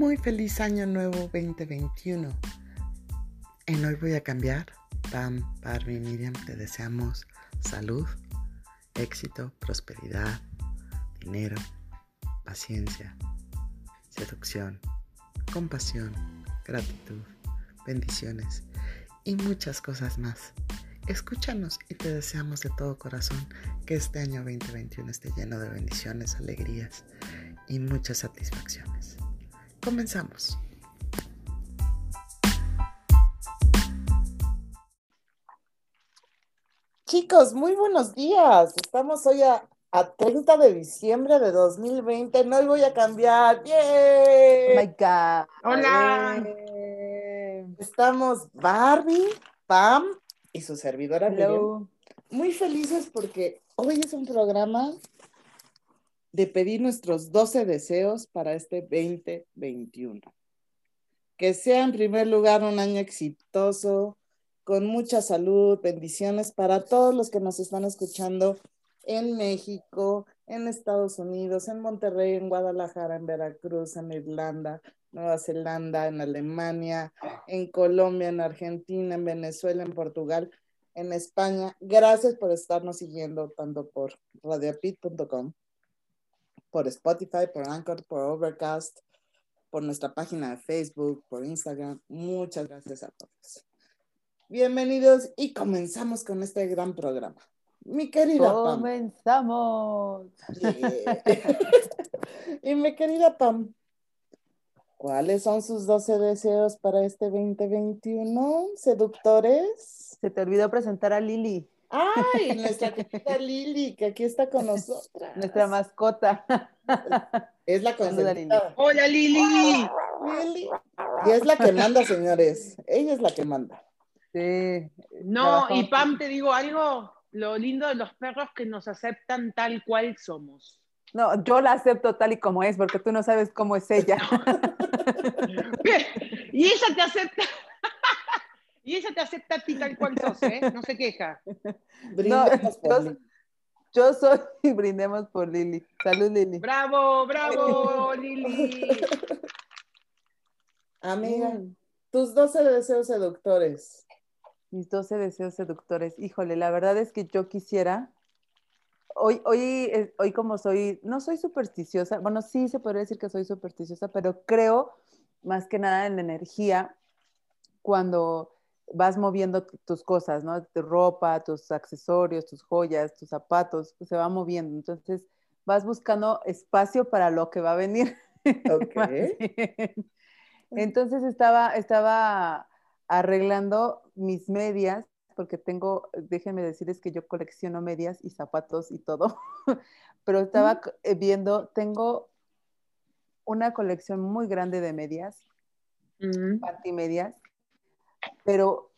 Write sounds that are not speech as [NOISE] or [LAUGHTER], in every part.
Muy feliz año nuevo 2021. En hoy voy a cambiar. Pam, Barbie, Miriam, te deseamos salud, éxito, prosperidad, dinero, paciencia, seducción, compasión, gratitud, bendiciones y muchas cosas más. Escúchanos y te deseamos de todo corazón que este año 2021 esté lleno de bendiciones, alegrías y muchas satisfacciones. Comenzamos. Chicos, muy buenos días. Estamos hoy a, 30 de diciembre de 2020. No voy a cambiar. ¡Bien! Oh my God. Hola. Estamos Barbie, Pam y su servidora Hello. Muy felices porque hoy es un programa de pedir nuestros 12 deseos para este 2021. Que sea en primer lugar un año exitoso, con mucha salud, bendiciones para todos los que nos están escuchando en México, en Estados Unidos, en Monterrey, en Guadalajara, en Veracruz, en Irlanda, Nueva Zelanda, en Alemania, en Colombia, en Argentina, en Venezuela, en Portugal, en España. Gracias por estarnos siguiendo tanto por radiopit.com por Spotify, por Anchor, por Overcast, por nuestra página de Facebook, por Instagram. Muchas gracias a todos. Bienvenidos y comenzamos con este gran programa. Mi querida Pam. Comenzamos. [LAUGHS] y mi querida Pam, ¿cuáles son sus 12 deseos para este 2021, seductores? Se te olvidó presentar a Lili. Ay, [LAUGHS] nuestra querida Lili, que aquí está con [LAUGHS] nosotras. Nuestra mascota. Es la consentida. Hola Lili. Lili. Y es la que manda, señores. Ella es la que manda. Sí. No, y Pam, te digo algo. Lo lindo de los perros que nos aceptan tal cual somos. No, yo la acepto tal y como es, porque tú no sabes cómo es ella. [LAUGHS] y ella te acepta. Y ella te acepta a ti tal cual sos, ¿eh? No se queja. [LAUGHS] Brindemos por yo, yo, soy [LAUGHS] y brindemos por Lili. Salud, Lili. Bravo, bravo, Lili. Amiga, tus 12 deseos seductores. Mis 12 deseos seductores. Híjole, la verdad es que yo quisiera. Hoy, hoy, hoy como soy, no soy supersticiosa, bueno, sí se podría decir que soy supersticiosa, pero creo más que nada en la energía cuando vas moviendo tus cosas, ¿no? Tu ropa, tus accesorios, tus joyas, tus zapatos, pues, se va moviendo. Entonces, vas buscando espacio para lo que va a venir. [LAUGHS] Entonces estaba, estaba arreglando mis medias, porque tengo, déjenme decirles que yo colecciono medias y zapatos y todo, [LAUGHS] pero estaba eh, viendo, tengo una colección muy grande de medias, mm. Pero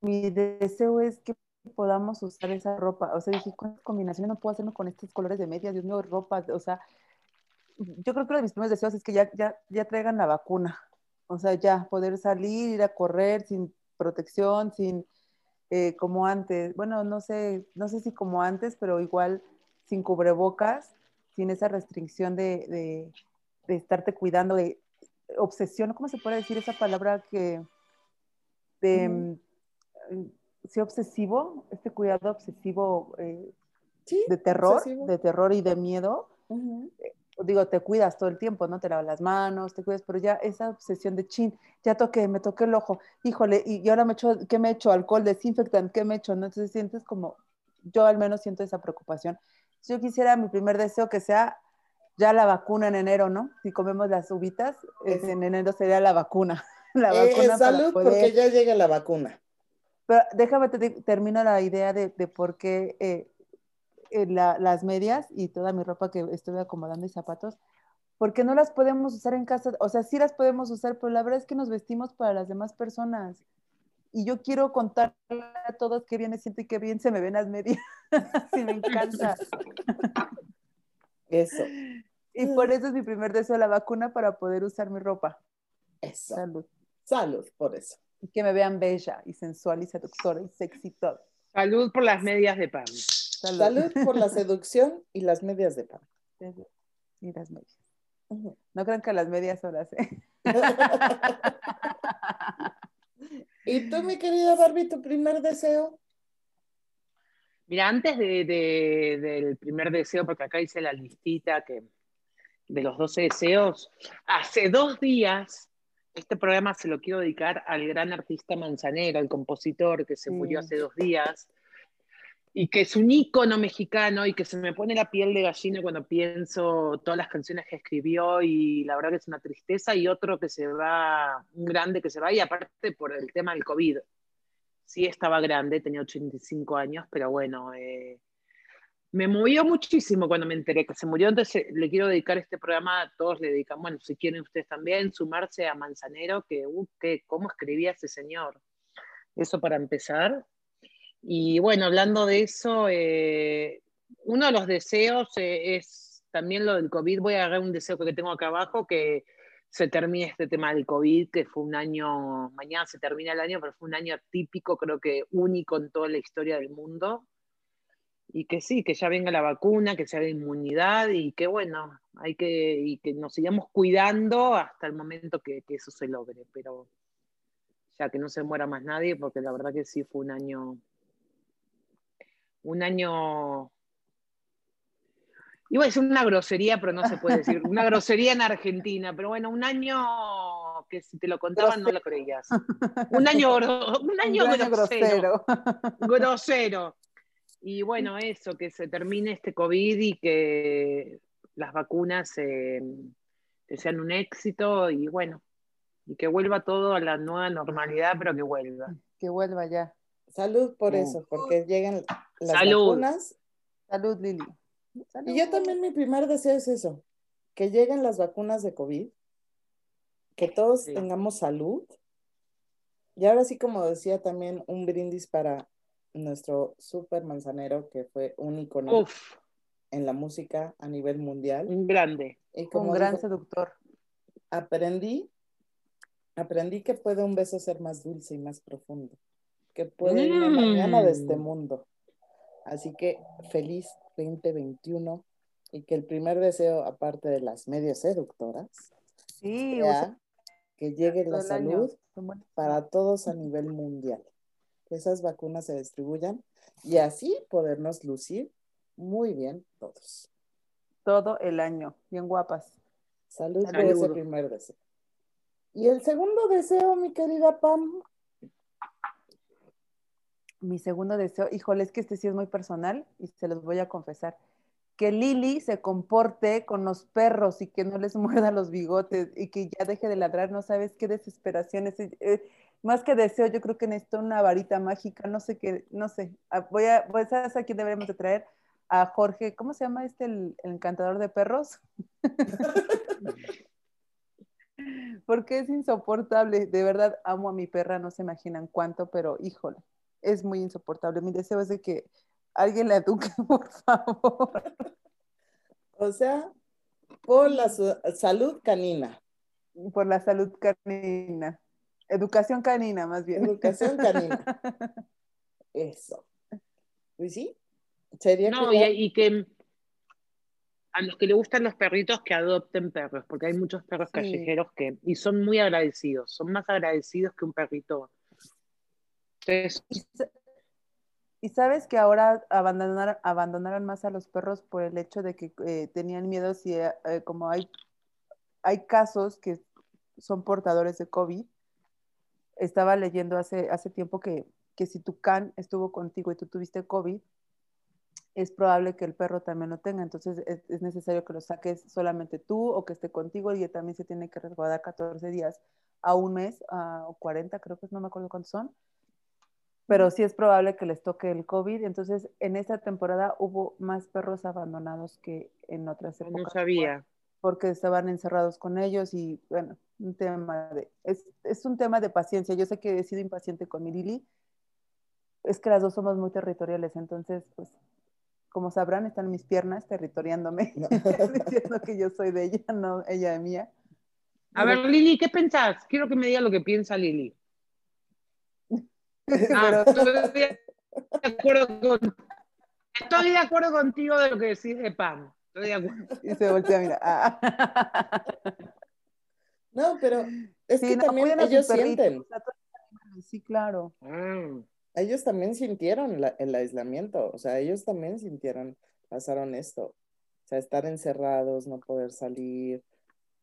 mi deseo es que podamos usar esa ropa. O sea, dije, ¿cuántas combinaciones no puedo hacerme con estos colores de medias? Dios mío, ropa, o sea, yo creo que uno de mis primeros deseos es que ya, ya, ya traigan la vacuna. O sea, ya poder salir, ir a correr sin protección, sin eh, como antes. Bueno, no sé, no sé si como antes, pero igual sin cubrebocas, sin esa restricción de, de, de estarte cuidando, de obsesión, ¿cómo se puede decir esa palabra que de, mm, sí, obsesivo, este cuidado obsesivo eh, de terror, de terror y de miedo. Eh, digo, te cuidas todo el tiempo, ¿no? Te lavas las manos, te cuidas, pero ya esa obsesión de chin, ya toqué, me toqué el ojo, híjole, y, ahora me echo, ¿qué me he hecho? Alcohol, desinfectante, ¿qué me he hecho? ¿No? Entonces sientes como, yo al menos siento esa preocupación. Yo quisiera mi primer deseo que sea ya la vacuna en enero, ¿no? Si comemos las uvitas, en enero sería la vacuna. [LAUGHS] la eh, salud, porque ya llega la vacuna. Pero déjame te termino la idea de, de por qué eh, eh, las medias y toda mi ropa que estuve acomodando y zapatos, porque no las podemos usar en casa, o sea, sí las podemos usar, pero la verdad es que nos vestimos para las demás personas. Y yo quiero contarle a todos qué bien me siento y qué bien se me ven las medias. [LAUGHS] sí, me encanta. Eso. Y por eso es mi primer deseo, la vacuna para poder usar mi ropa. Eso. Salud. Salud por eso. Y que me vean bella y sensual y seductora y sexy todo. Salud por las medias de pan. Salud, por la [LAUGHS] seducción y las medias de pan. Y las medias. No crean que a las medias horas, ¿eh? [LAUGHS] ¿Y tú, mi querida Barbie, tu primer deseo? Mira, antes del primer deseo, porque acá hice la listita que, de los 12 deseos, hace dos días, este programa se lo quiero dedicar al gran artista Manzanero, al compositor que se murió hace dos días, y que es un ícono mexicano y que se me pone la piel de gallina cuando pienso todas las canciones que escribió y la verdad que es una tristeza y otro que se va, un grande que se va y aparte por el tema del COVID. Sí estaba grande, tenía 85 años, pero bueno, eh, me movió muchísimo cuando me enteré que se murió, entonces le quiero dedicar este programa, a todos le dedican, bueno, si quieren ustedes también, sumarse a Manzanero, que, uh, cómo escribía ese señor. Eso para empezar. Y bueno, hablando de eso, eh, uno de los deseos eh, es también lo del COVID. Voy a agarrar un deseo que tengo acá abajo, que se termine este tema del COVID, que fue un año, mañana se termina el año, pero fue un año típico, creo que único en toda la historia del mundo. Y que sí, que ya venga la vacuna, que se haga inmunidad y que bueno, hay que, y que nos sigamos cuidando hasta el momento que, que eso se logre, pero ya que no se muera más nadie, porque la verdad que sí fue un año un año, iba a decir una grosería, pero no se puede decir, una grosería en Argentina, pero bueno, un año que si te lo contaban no lo creías. Un año, un año, grosero, grosero. Y bueno, eso, que se termine este COVID y que las vacunas eh, sean un éxito y bueno, y que vuelva todo a la nueva normalidad, pero que vuelva. Que vuelva ya. Salud por eso, porque llegan las vacunas. Salud, Lili. Y yo también mi primer deseo es eso, que lleguen las vacunas de COVID, que todos tengamos salud. Y ahora sí, como decía también, un brindis para nuestro super manzanero, que fue un icono en la música a nivel mundial. Un grande. Y como un gran seductor. Aprendí, aprendí que puede un beso ser más dulce y más profundo que puede irme mañana de este mm. mundo. Así que feliz 2021 y que el primer deseo, aparte de las medias seductoras, sea que llegue la salud para todos a nivel mundial. Que esas vacunas se distribuyan y así podernos lucir muy bien todos. Todo el año, bien guapas. Salud, Salud. por ese primer deseo. Y el segundo deseo, mi querida Pam, mi segundo deseo, híjole, es que este sí es muy personal y se los voy a confesar, que Lili se comporte con los perros y que no les [LAUGHS] muerda los bigotes y que ya deje de ladrar, no sabes qué desesperación es. Más que deseo, yo creo que necesito una varita mágica, no sé qué, no sé. Ah, voy a, pues, ¿sabes a quién deberíamos de traer? A Jorge, ¿cómo se llama este, el, el encantador de perros? [LAUGHS] Porque es insoportable, de verdad amo a mi perra, no se imaginan cuánto, pero híjole, es muy insoportable. Mi deseo es de que alguien la eduque, [LAUGHS] por favor. O sea, por la salud canina. Por la salud canina. Educación canina, más bien. Educación canina. [LAUGHS] Eso. ¿Y sí? Sería no, y, que a los que le gustan los perritos que adopten perros, porque hay muchos perros callejeros que, y son muy agradecidos, son más agradecidos que un perrito y sabes que ahora abandonaron, abandonaron más a los perros por el hecho de que eh, tenían miedo si eh, eh, como hay, hay casos que son portadores de COVID. Estaba leyendo hace, hace tiempo que, que si tu can estuvo contigo y tú tuviste COVID, es probable que el perro también lo tenga. Entonces es, necesario que lo saques solamente tú o que esté contigo y también se tiene que resguardar 14 días a un mes o 40, creo que no me acuerdo cuántos son pero sí es probable que les toque el COVID. Entonces, en esta temporada hubo más perros abandonados que en otras épocas. No sabía. Porque estaban encerrados con ellos y, bueno, un tema de, es, es un tema de paciencia. Yo sé que he sido impaciente con mi Lili. Es que las dos somos muy territoriales, entonces, pues, como sabrán, están mis piernas territoriándome, [LAUGHS] diciendo que yo soy de ella, no ella de mía. A ver, Lili, ¿qué pensás? Quiero que me diga lo que piensa Lili. [LAUGHS] Ah, estoy, de acuerdo contigo de lo que decís de Pam. Y se voltea a mirar. Ah. [LAUGHS] No, pero es que también ellos sienten. sí, claro. Ah. Ellos también sintieron el aislamiento, o sea, ellos también sintieron, pasaron esto. O sea, estar encerrados, no poder salir,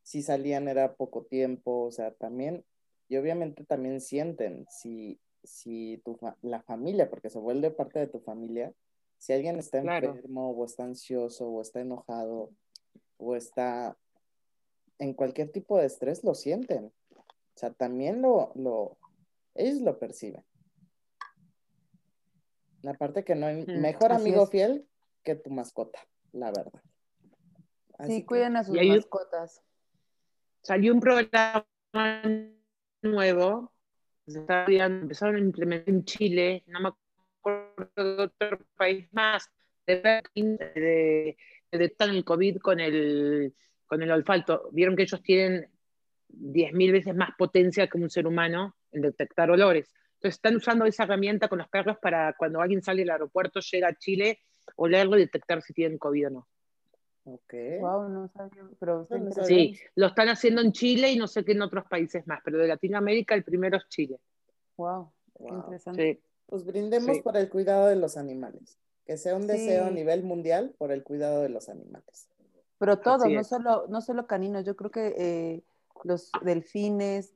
si salían era poco tiempo, o sea, también, y obviamente también sienten si, si tu la familia, porque se vuelve parte de tu familia, si alguien está enfermo o está ansioso o está enojado o está en cualquier tipo de estrés lo sienten. O sea, también lo, lo ellos lo perciben. La parte que no hay mejor amigo fiel que tu mascota, la verdad. sí, cuiden a sus mascotas. Salió un programa nuevo, empezaron a implementar en Chile, no me acuerdo de otro país más, de, de, el COVID con el con el olfato, vieron que ellos tienen 10.000 veces más potencia que un ser humano en detectar olores. Entonces están usando esa herramienta con los perros para cuando alguien sale del aeropuerto, llega a Chile, olerlo y detectar si tienen COVID o no. Ok. Wow, no sabía, pero Sí, lo están haciendo en Chile y no sé qué en otros países más, pero de Latinoamérica el primero es Chile. Wow, qué interesante. Pues brindemos por el cuidado de los animales. Que sea un deseo a nivel mundial por el cuidado de los animales. Pero todos, no solo, no solo caninos, yo creo que eh, los delfines,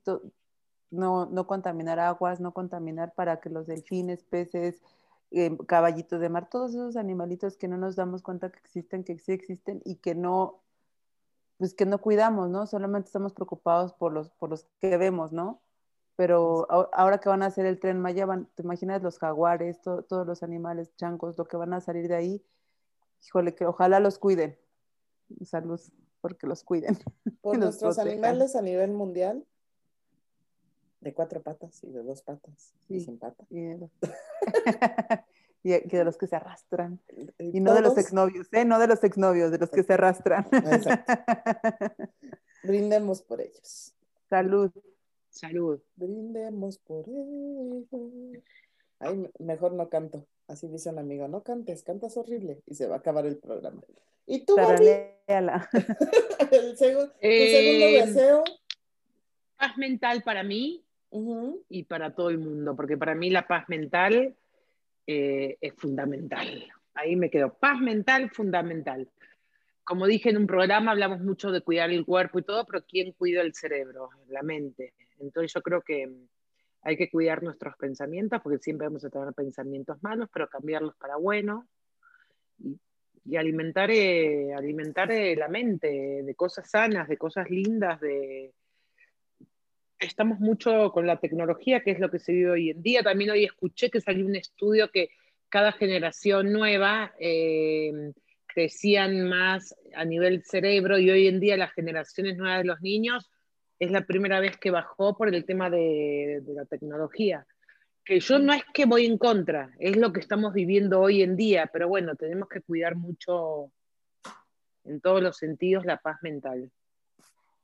no, no contaminar aguas, no contaminar para que los delfines, peces, eh, caballitos de mar, todos esos animalitos que no nos damos cuenta que existen, que sí existen y que no, pues que no cuidamos, ¿no? Solamente estamos preocupados por los, por los que vemos, ¿no? Pero ahora que van a hacer el tren Maya, te imaginas los jaguares, todos los animales, chancos, lo que van a salir de ahí, híjole, que ojalá los cuiden salud, porque los cuiden. [LAUGHS] Por nuestros animales a nivel mundial, de cuatro patas y de dos patas y sin patas. Y, [LAUGHS] [LAUGHS] de los que se arrastran. Y, no de los exnovios, ¿eh? No de los exnovios, de los que se arrastran. Brindemos por ellos. Salud. Salud. Brindemos por ellos. Ay, mejor no canto. Así dice un amigo, no cantes, cantas horrible. Y se va a acabar el programa. ¿Y tú, [LAUGHS] el segundo eh, deseo. Paz mental para mí y para todo el mundo, porque para mí la paz mental eh, es fundamental. Ahí me quedo. Paz mental, fundamental. Como dije en un programa, hablamos mucho de cuidar el cuerpo y todo, pero ¿quién cuida el cerebro, la mente? Entonces yo creo que hay que cuidar nuestros pensamientos, porque siempre vamos a tener pensamientos malos, pero cambiarlos para bueno. Y y alimentar, eh, alimentar eh, la mente de cosas sanas, de cosas lindas, de... Estamos mucho con la tecnología, que es lo que se vive hoy en día. También hoy escuché que salió un estudio que cada generación nueva eh, crecían más a nivel cerebro y hoy en día las generaciones nuevas de los niños es la primera vez que bajó por el tema de la tecnología que yo no es que voy en contra, es lo que estamos viviendo hoy en día, pero bueno, tenemos que cuidar mucho en todos los sentidos la paz mental.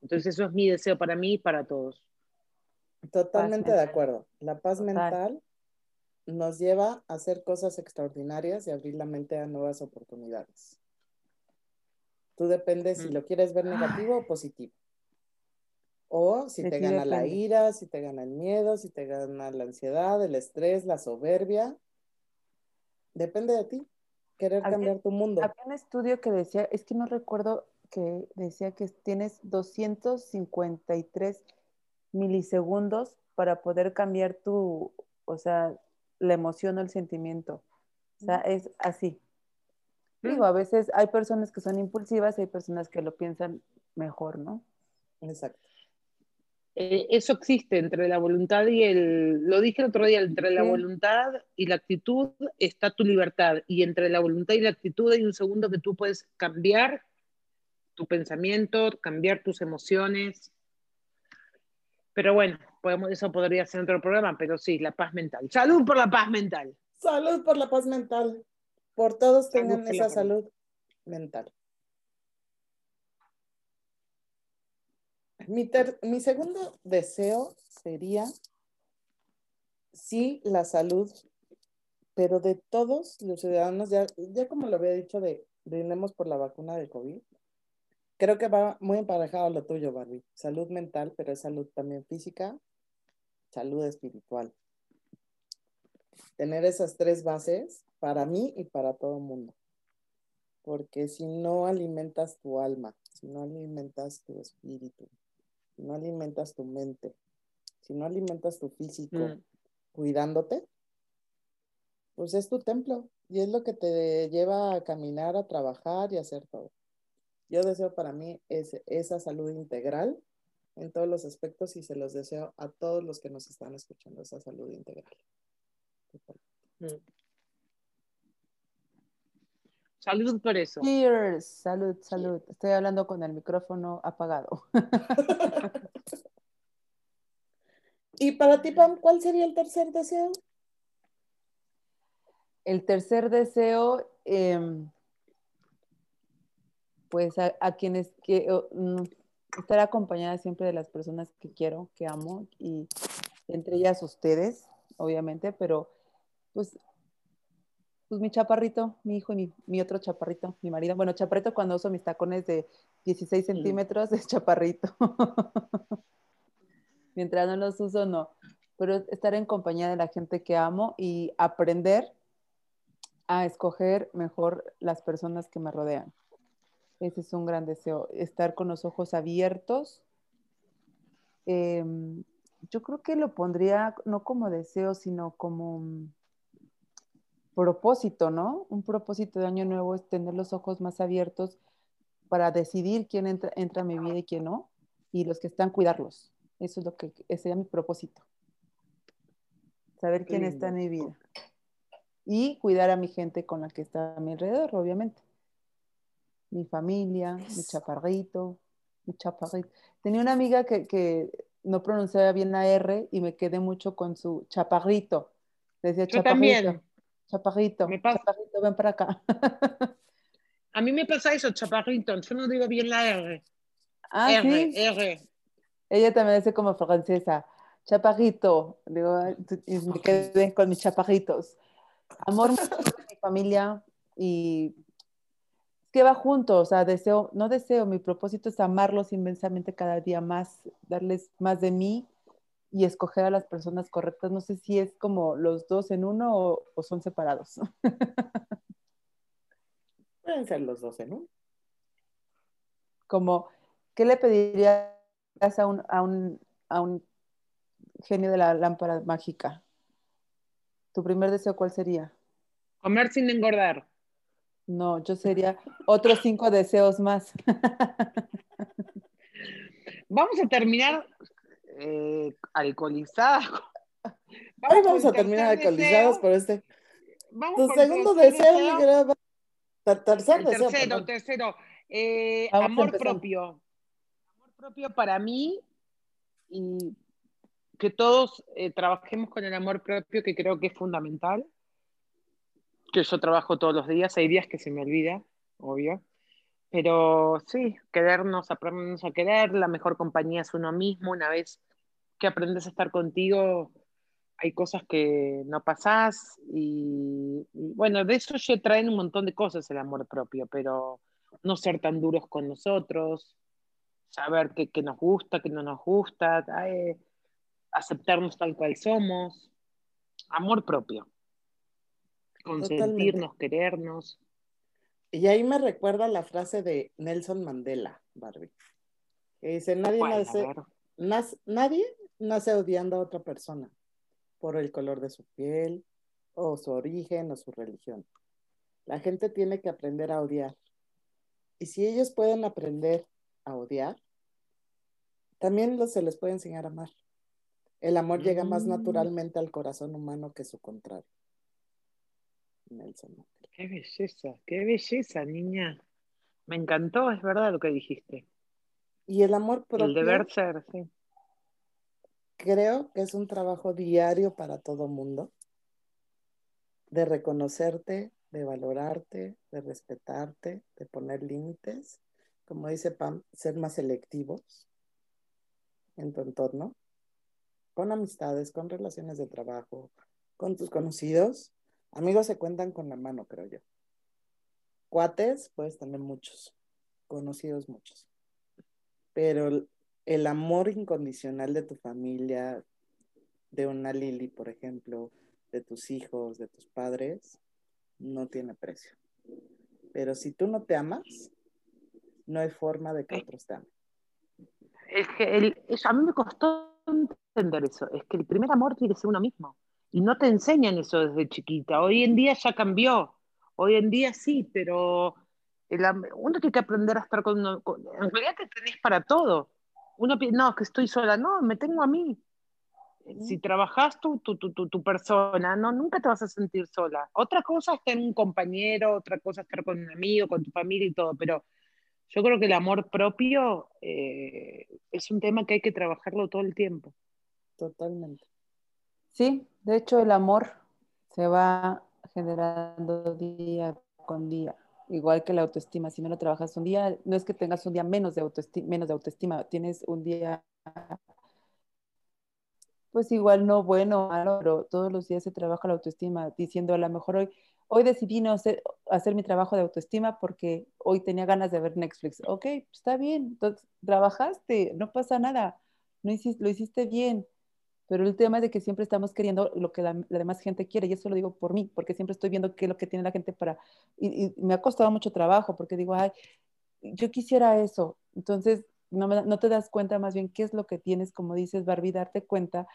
Entonces eso es mi deseo para mí y para todos. Totalmente de acuerdo. La paz mental nos lleva a hacer cosas extraordinarias y abrir la mente a nuevas oportunidades. Tú dependes si mm. lo quieres ver negativo o positivo. O si te gana la ira, si te gana el miedo, si te gana la ansiedad, el estrés, la soberbia. Depende de ti, querer cambiar tu mundo. Había un estudio que decía, es que no recuerdo que decía que tienes 253 milisegundos para poder cambiar tu, o sea, la emoción o el sentimiento. O sea, es así. Digo, a veces hay personas que son impulsivas y hay personas que lo piensan mejor, ¿no? Exacto. Eh, eso existe entre la voluntad y el, lo dije el otro día, entre la voluntad y la actitud está tu libertad y entre la voluntad y la actitud hay un segundo que tú puedes cambiar tu pensamiento, cambiar tus emociones. Pero bueno, podemos, eso podría ser otro programa, pero sí, la paz mental. Salud por la paz mental. Salud por la paz mental. Por todos tengan esa salud mental. Mi, segundo deseo sería, sí, la salud, pero de todos los ciudadanos, ya, ya como lo había dicho, de brindemos por la vacuna de COVID. Creo que va muy emparejado lo tuyo, Barbie. Salud mental, pero es salud también física, salud espiritual. Tener esas tres bases para mí y para todo el mundo. Porque si no alimentas tu alma, si no alimentas tu espíritu, si no alimentas tu mente, si no alimentas tu físico mm. cuidándote, pues es tu templo y es lo que te lleva a caminar, a trabajar y a hacer todo. Yo deseo para mí esa salud integral en todos los aspectos y se los deseo a todos los que nos están escuchando, esa salud integral. Mm. Salud por eso. Cheers, salud, salud. Estoy hablando con el micrófono apagado. [LAUGHS] y para ti, Pam, ¿cuál sería el tercer deseo? El tercer deseo, em, pues a, quienes que mm, estar acompañada siempre de las personas que quiero, que amo, y entre ellas ustedes, obviamente, pero pues pues mi chaparrito, mi hijo y mi, otro chaparrito, mi marido. Bueno, chaparrito cuando uso mis tacones de 16 centímetros es chaparrito. [LAUGHS] Mientras no los uso, no. Pero estar en compañía de la gente que amo y aprender a escoger mejor las personas que me rodean. Ese es un gran deseo, estar con los ojos abiertos. Em, yo creo que lo pondría no como deseo, sino como propósito, ¿no? Un propósito de año nuevo es tener los ojos más abiertos para decidir quién entra, entra a mi vida y quién no, y los que están, cuidarlos. Eso es lo que ese sería mi propósito. Saber quién está en mi vida. Y cuidar a mi gente con la que está a mi alrededor, obviamente. Mi familia, mi chaparrito, mi chaparrito. Tenía una amiga que, que no pronunciaba bien la R y me quedé mucho con su chaparrito. Decía Yo también. Chaparrito, chaparrito, ven para acá. [LAUGHS] A mí me pasa eso, chaparrito. Yo no digo bien la R. Ah, R, R. Ella también dice como francesa. Chaparrito. Digo, y me quedé con mis chaparritos. Amor mi familia y que va junto, o sea, deseo, no deseo, mi propósito es amarlos inmensamente cada día más, darles más de mí y escoger a las personas correctas. No sé si es como los dos en uno o, son separados. [LAUGHS] Pueden ser los dos en uno. Como, ¿qué le pedirías a un, a un, a un genio de la lámpara mágica? ¿Tu primer deseo cuál sería? Comer sin engordar. No, yo sería otros cinco deseos más. [LAUGHS] Vamos a terminar eh, alcoholizadas. Hoy [LAUGHS] vamos a terminar alcoholizados por este. tu segundo deseo, tercer deseo. Tercero, tercero. Eh, amor propio. Amor propio para mí y que todos eh, trabajemos con el amor propio, que creo que es fundamental. Que yo trabajo todos los días, hay días que se me olvida, obvio. Pero sí, querernos, aprendernos a querer, la mejor compañía es uno mismo. Una vez que aprendes a estar contigo, hay cosas que no pasás y, bueno, de eso ya traen un montón de cosas el amor propio, pero no ser tan duros con nosotros, saber qué, nos gusta, qué no nos gusta, eh, aceptarnos tal cual somos, amor propio, consentirnos, querernos. Y ahí me recuerda la frase de Nelson Mandela, Barbie. Que dice, nadie, nace, nadie nace odiando a otra persona por el color de su piel o su origen o su religión. La gente tiene que aprender a odiar. Y si ellos pueden aprender a odiar, también se les puede enseñar a amar. El amor llega más mm. naturalmente al corazón humano que su contrario. Nelson Qué belleza, qué belleza, niña. Me encantó, es verdad lo que dijiste. Y el amor propio. El deber ser, sí. Creo que es un trabajo diario para todo mundo. De reconocerte, de valorarte, de respetarte, de poner límites. Como dice Pam, ser más selectivos en tu entorno, con amistades, con relaciones de trabajo, con tus conocidos Amigos se cuentan con la mano, creo yo. cuates puedes tener muchos, conocidos muchos. Pero el amor incondicional de tu familia, de una Lili, por ejemplo, de tus hijos, de tus padres, no tiene precio. Pero si tú no te amas, no hay forma de que otros te amen. Es que a mí me costó entender eso, es que el primer amor tiene que ser uno mismo. Y no te enseñan eso desde chiquita. Hoy en día ya cambió. Hoy en día sí, pero uno tiene que aprender a estar con, uno, En realidad te tenés para todo. Uno piensa, no, que estoy sola. No, me tengo a mí. Si trabajas tú, tu, tu, tu, persona, no, nunca te vas a sentir sola. Otra cosa es tener un compañero, otra cosa es estar con un amigo, con tu familia y todo, pero yo creo que el amor propio eh, es un tema que hay que trabajarlo todo el tiempo. Totalmente. Sí, de hecho el amor se va generando día con día, igual que la autoestima. Si no lo trabajas un día, no es que tengas un día menos de autoestima, menos de autoestima tienes un día pues igual no bueno, malo, pero todos los días se trabaja la autoestima, diciendo a lo mejor hoy, hoy decidí no hacer, hacer mi trabajo de autoestima porque hoy tenía ganas de ver Netflix. Ok, está bien, entonces trabajaste, no pasa nada, no hiciste, lo hiciste bien. Pero el tema es de que siempre estamos queriendo lo que la, demás gente quiere, y eso lo digo por mí, porque siempre estoy viendo qué es lo que tiene la gente para... Y, me ha costado mucho trabajo, porque digo, ay, yo quisiera eso. Entonces, no, no te das cuenta más bien qué es lo que tienes, como dices, Barbie, darte cuenta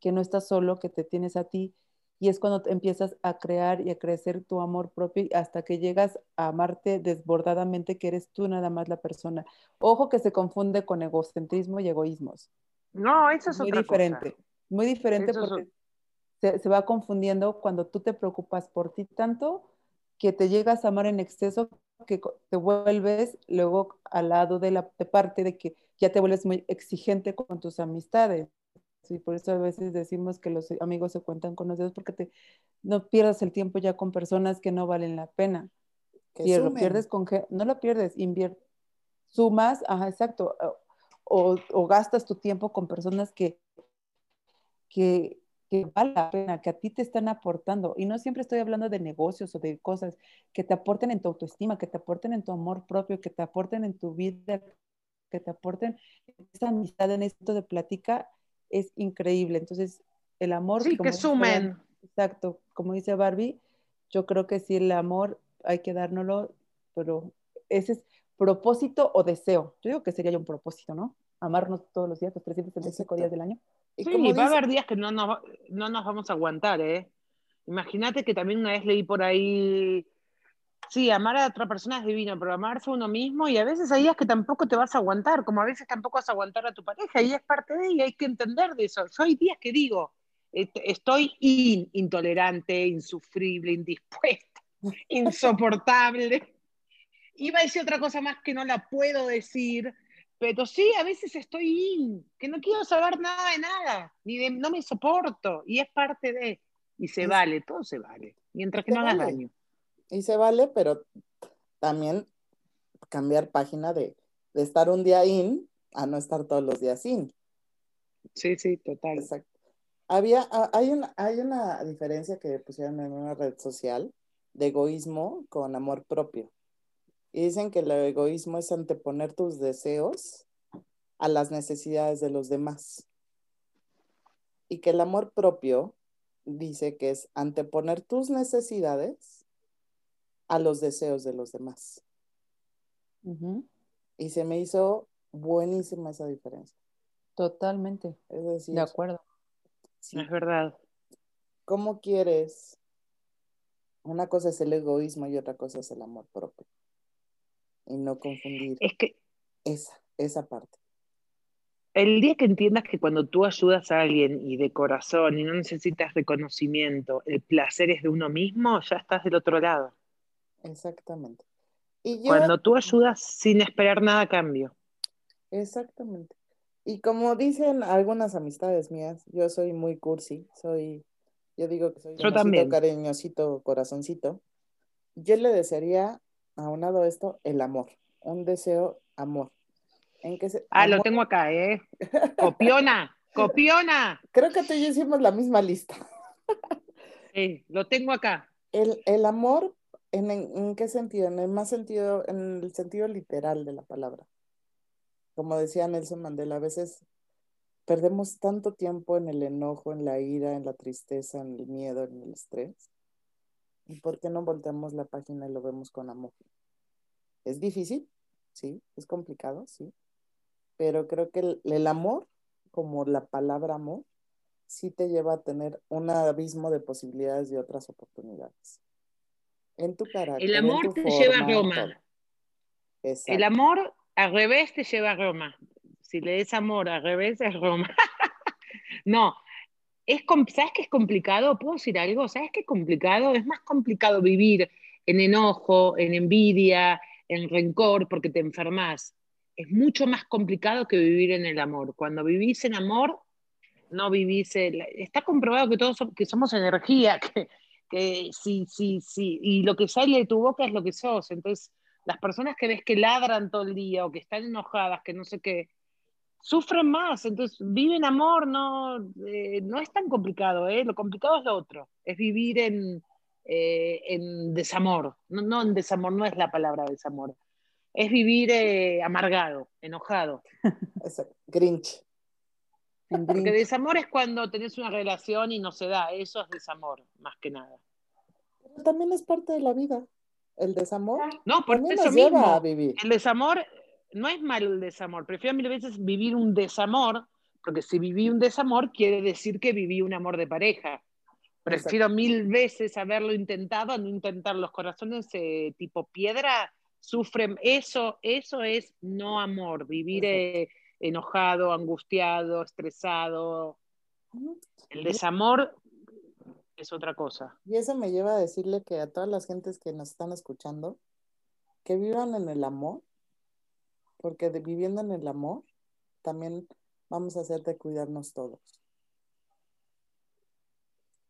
que no estás solo, que te tienes a ti. Y es cuando empiezas a crear y a crecer tu amor propio hasta que llegas a amarte desbordadamente, que eres tú nada más la persona. Ojo que se confunde con egocentrismo y egoísmos. No, eso es muy diferente. Muy diferente porque se, va confundiendo cuando tú te preocupas por ti tanto que te llegas a amar en exceso que te vuelves luego al lado de la parte de que ya te vuelves muy exigente con tus amistades. Y por eso a veces decimos que los amigos se cuentan con los dedos porque te, no pierdas el tiempo ya con personas que no valen la pena. si lo pierdes con no lo pierdes, invierte, sumas, ajá, exacto, o, o, gastas tu tiempo con personas que que, que vale la pena, que a ti te están aportando. Y no siempre estoy hablando de negocios o de cosas que te aporten en tu autoestima, que te aporten en tu amor propio, que te aporten en tu vida, que te aporten esa amistad en esto de plática, es increíble. Entonces, el amor... Sí, que sumen. exacto, como dice Barbie, yo creo que sí, el amor hay que dárnoslo, pero ese es propósito o deseo. Yo digo que sería un propósito, ¿no? Amarnos todos los días, los 365 días del año sí, va a haber días que no nos, no nos vamos a aguantar, ¿eh? Imagínate que también una vez leí por ahí, sí, amar a otra persona es divino, pero amarse a uno mismo y a veces hay días que tampoco te vas a aguantar, como a veces tampoco vas a aguantar a tu pareja y es parte de ella, hay que entender de eso. Yo hay días que digo, estoy intolerante, insufrible, indispuesta, [LAUGHS] insoportable. Iba a decir otra cosa más que no la puedo decir, pero sí, a veces estoy in, que no quiero saber nada de nada, ni de, no me soporto, y es parte de, y se vale, todo se vale, mientras que no haga daño. Y se vale, pero también cambiar página de, de, estar un día in a no estar todos los días in. Sí, sí, total. Exacto. Había, hay, una, hay una diferencia que pusieron en una red social de egoísmo con amor propio. Y dicen que el egoísmo es anteponer tus deseos a las necesidades de los demás. Y que el amor propio dice que es anteponer tus necesidades a los deseos de los demás. Y se me hizo buenísima esa diferencia. Totalmente. Es decir, de acuerdo. es verdad. ¿Cómo quieres? Una cosa es el egoísmo y otra cosa es el amor propio y no confundir es que, esa, esa parte. El día que entiendas que cuando tú ayudas a alguien y de corazón y no necesitas reconocimiento, el placer es de uno mismo, ya estás del otro lado. Exactamente. Y cuando tú ayudas sin esperar nada a cambio. Exactamente. Y como dicen algunas amistades mías, yo soy muy cursi, soy, yo digo que soy yo también. cariñosito, corazoncito. Yo le desearía aunado a esto, el amor, un deseo amor. ¿En qué ah, lo tengo acá, ¿eh? [LAUGHS] Copiona, copiona. Creo que tú y yo hicimos la misma lista. [LAUGHS] Sí, lo tengo acá. El, el amor ¿En, qué sentido? En el más sentido, en el sentido literal de la palabra. Como decía Nelson Mandela, a veces perdemos tanto tiempo en el enojo, en la ira, en la tristeza, en el miedo, en el estrés. ¿Y por qué no volteamos la página y lo vemos con amor? Es difícil, sí, es complicado, sí, pero creo que el amor, como la palabra amor, sí te lleva a tener un abismo de posibilidades y otras oportunidades. En tu carácter. El amor te lleva a Roma. El amor al revés te lleva a Roma. Si le des amor al revés es Roma. [LAUGHS] no, es, ¿sabes qué es complicado? ¿Puedo decir algo? ¿Sabes qué es complicado? Es más complicado vivir en enojo, en envidia, en rencor, porque te enfermas. Es mucho más complicado que vivir en el amor. Cuando vivís en amor, no vivís, está comprobado que todos que somos energía, [LAUGHS] que, que sí, sí, sí, y lo que sale de tu boca es lo que sos. Entonces, las personas que ves que ladran todo el día o que están enojadas, que no sé qué, sufren más. Entonces, viven amor, no, eh, no es tan complicado, ¿eh? lo complicado es lo otro, es vivir en, eh, en desamor. No, no, en desamor, no es la palabra desamor. Es vivir eh, amargado, enojado. [LAUGHS] Grinch. Porque desamor es cuando tenés una relación y no se da, eso es desamor, más que nada. Pero también es parte de la vida, el desamor. No, por eso mismo. El desamor no es malo el desamor, prefiero mil veces vivir un desamor, porque si viví un desamor quiere decir que viví un amor de pareja. Prefiero mil veces haberlo intentado a no intentar. Los corazones eh, tipo piedra sufren. Eso, eso es no amor, vivir enojado, angustiado, estresado. El desamor es otra cosa. Y eso me lleva a decirle que a todas las gentes que nos están escuchando, que vivan en el amor, porque viviendo en el amor, también vamos a hacer de cuidarnos todos.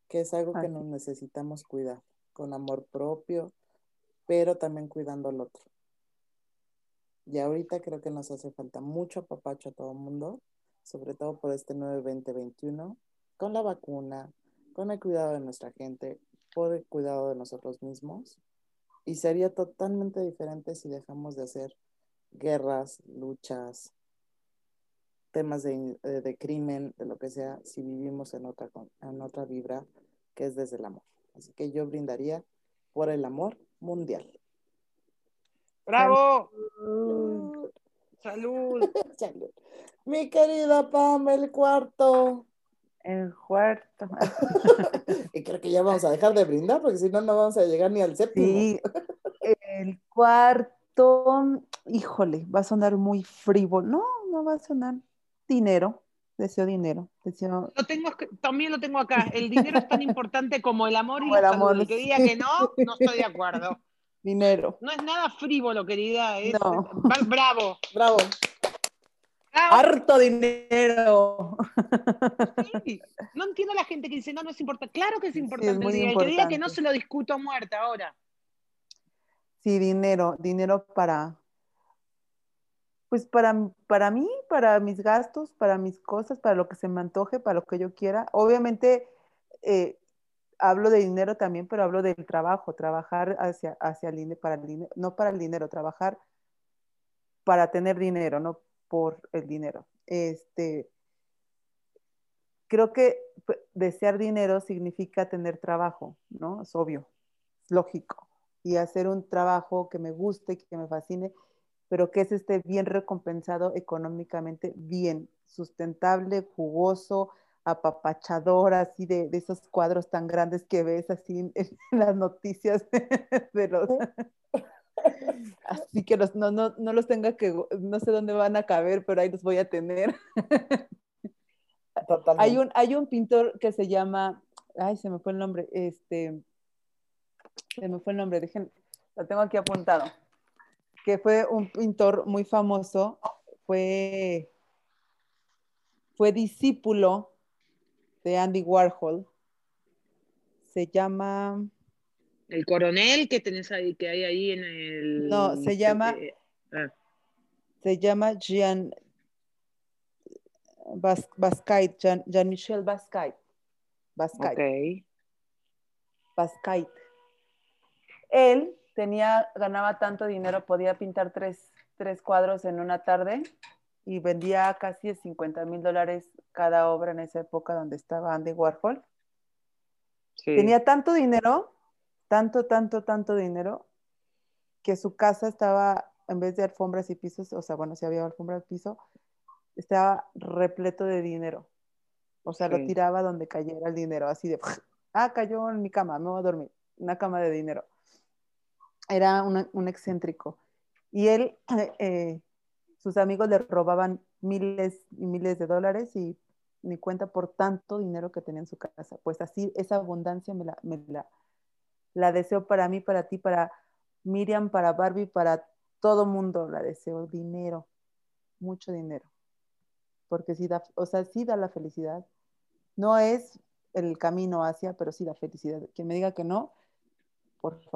Que es algo que nos necesitamos cuidar, con amor propio, pero también cuidando al otro. Y ahorita creo que nos hace falta mucho papacho a todo el mundo, sobre todo por este nuevo 2021, con la vacuna, con el cuidado de nuestra gente, por el cuidado de nosotros mismos. Y sería totalmente diferente si dejamos de hacer guerras, luchas, temas de, eh, de, crimen, de lo que sea, si vivimos en otra, en otra vibra que es desde el amor. Así que yo brindaría por el amor mundial. ¡Bravo! Salud. [LAUGHS] Salud. Mi querida Pam, el cuarto. El cuarto. [LAUGHS] y creo que ya vamos a dejar de brindar porque si no, no vamos a llegar ni al séptimo. Sí, el cuarto, híjole, va a sonar muy frívolo. No, no va a sonar dinero. Deseo dinero. Deseo... Lo tengo, también lo tengo acá. El [LAUGHS] dinero es tan importante como el amor y la salud. El que diga que no, no estoy de acuerdo. [LAUGHS] Dinero. No es nada frívolo, querida. Es, [LAUGHS] Bravo. Bravo. Harto dinero. No entiendo a la gente que dice, no, no es importante. Claro que es importante. el que diga que no se lo discuto a muerte ahora. Sí, dinero. Dinero para, pues para, para mí, para mis gastos, para mis cosas, para lo que se me antoje, para lo que yo quiera. Obviamente, eh, hablo de dinero también, pero hablo del trabajo, trabajar hacia, hacia el para el dinero, no para el dinero, trabajar para tener dinero, no por el dinero. Este, creo que desear dinero significa tener trabajo, ¿no? Es obvio, es lógico. Y hacer un trabajo que me guste, que me fascine, pero que es este bien recompensado económicamente, bien, sustentable, jugoso, apapachador, así de, esos cuadros tan grandes que ves así en, [LAUGHS] las noticias [LAUGHS] de los... [LAUGHS] Así que no, no, no, los tenga que, no sé dónde van a caber, pero ahí los voy a tener. Hay un, hay un pintor que se llama, ay, se me fue el nombre, este, se me fue el nombre, dejen, lo tengo aquí apuntado, que fue un pintor muy famoso, fue, fue discípulo de Andy Warhol. Se llama... El coronel que tenés ahí, que hay ahí en el... No, se llama... Ah. Se llama Jean... Basquiat, Jean-Michel Basquiat. Basquiat. Okay. Basquiat. él tenía, ganaba tanto dinero, podía pintar tres, tres cuadros en una tarde y vendía casi 50 mil dólares cada obra en esa época donde estaba Andy Warhol. Tenía tanto dinero, tanto, tanto, tanto dinero, que su casa estaba, en vez de alfombras y pisos, o sea, bueno, si había alfombras y piso, estaba repleto de dinero. O sea, lo tiraba donde cayera el dinero, así de, ah, cayó en mi cama, me voy a dormir, una cama de dinero. Era un excéntrico. Y él, [CLEARS THROAT] eh, sus amigos le robaban miles y miles de dólares y ni cuenta por tanto dinero que tenía en su casa. Pues así, esa abundancia me la, la, la deseo para mí, para ti, para Miriam, para Barbie, para todo mundo la deseo. Dinero, mucho dinero. Porque sí da, o sea, sí da la felicidad. No es el camino hacia, pero sí da felicidad. Quien me diga que no,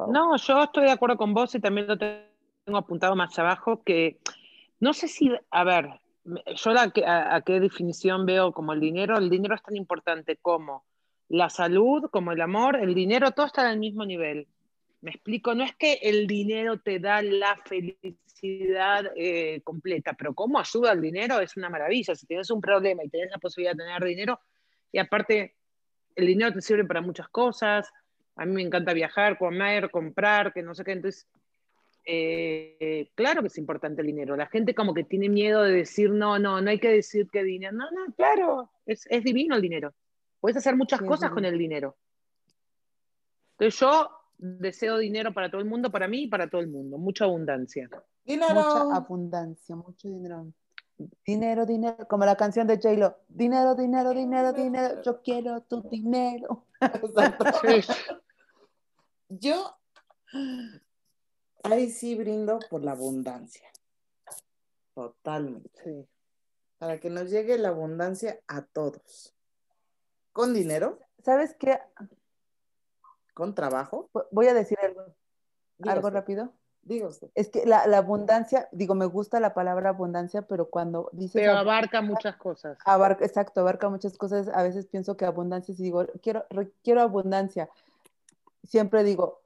No, yo estoy de acuerdo con vos y también lo tengo apuntado más abajo, que no sé si, a ver, yo a, qué definición veo como el dinero, el dinero es tan importante como la salud, como el amor, el dinero, todo está al mismo nivel. Me explico, no es que el dinero te da la felicidad eh, completa, pero cómo ayuda el dinero es una maravilla. Si tienes un problema y tienes la posibilidad de tener dinero, y aparte el dinero te sirve para muchas cosas, a mí me encanta viajar, comer, comprar, que no sé qué, entonces eh, claro que es importante el dinero. La gente como que tiene miedo de decir, no, no, no hay que decir que dinero. No, no, claro, es, divino el dinero. Puedes hacer muchas cosas con el dinero. Entonces yo deseo dinero para todo el mundo, para mí y para todo el mundo. Mucha abundancia. Dinero. Mucha abundancia, mucho dinero. Dinero, dinero, como la canción de J-Lo. Dinero, dinero, dinero, dinero. Yo quiero tu dinero. [LAUGHS] Yo ahí sí brindo por la abundancia. Totalmente. Para que nos llegue la abundancia a todos. ¿Con dinero? ¿Sabes qué? ¿Con trabajo? Voy a decir algo. ¿Algo rápido? Digo usted. Es que la, abundancia, digo, me gusta la palabra abundancia, pero cuando dice. Pero abarca muchas cosas. Abarca, exacto, abarca muchas cosas. A veces pienso que abundancia, si digo, quiero, quiero abundancia, siempre digo,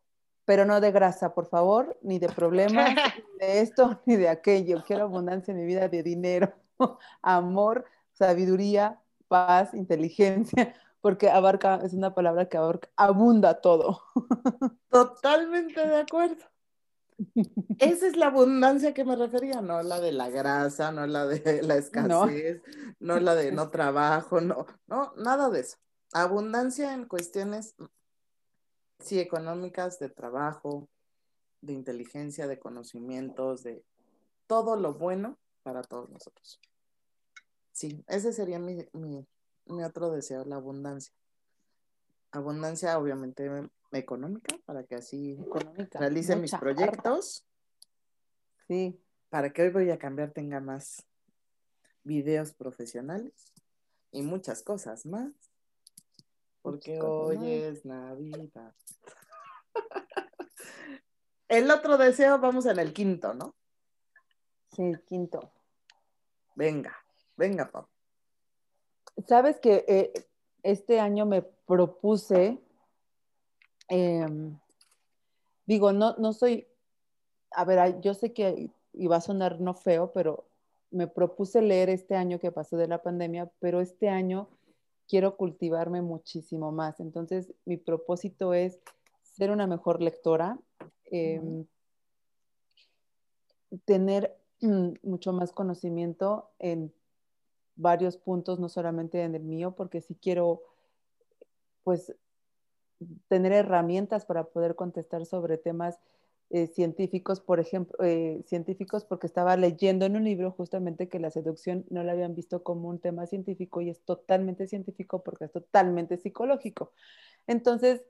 pero no de grasa, por favor, ni de problemas, [LAUGHS] ni de esto, ni de aquello. Quiero abundancia en mi vida de dinero, [LAUGHS] amor, sabiduría, paz, inteligencia, porque abarca, es una palabra que abarca, abunda todo. [LAUGHS] Totalmente de acuerdo. Esa es la abundancia que me refería, no la de la grasa, no la de la [LAUGHS] escasez, no, no la de no trabajo, no, no, nada de eso. Abundancia en cuestiones sí, económicas, de trabajo, de inteligencia, de conocimientos, de todo lo bueno para todos nosotros. Sí, ese sería mi, otro deseo, la abundancia. Abundancia, obviamente, económica, para que así realice mis proyectos. Sí. Para que hoy voy a cambiar tenga más videos profesionales y muchas cosas más. Porque hoy es Navidad. [LAUGHS] el otro deseo, vamos en el quinto, ¿no? Sí, el quinto. Venga, venga, papá. Sabes que eh, este año me propuse, em, digo, no, no soy, a ver, yo sé que iba a sonar no feo, pero me propuse leer este año que pasó de la pandemia, pero este año quiero cultivarme muchísimo más. Entonces, mi propósito es ser una mejor lectora, em, tener mm, mucho más conocimiento en varios puntos, no solamente en el mío, porque sí quiero, pues, tener herramientas para poder contestar sobre temas eh, científicos, por ejemplo, eh, científicos porque estaba leyendo en un libro justamente que la seducción no la habían visto como un tema científico y es totalmente científico porque es totalmente psicológico. Entonces,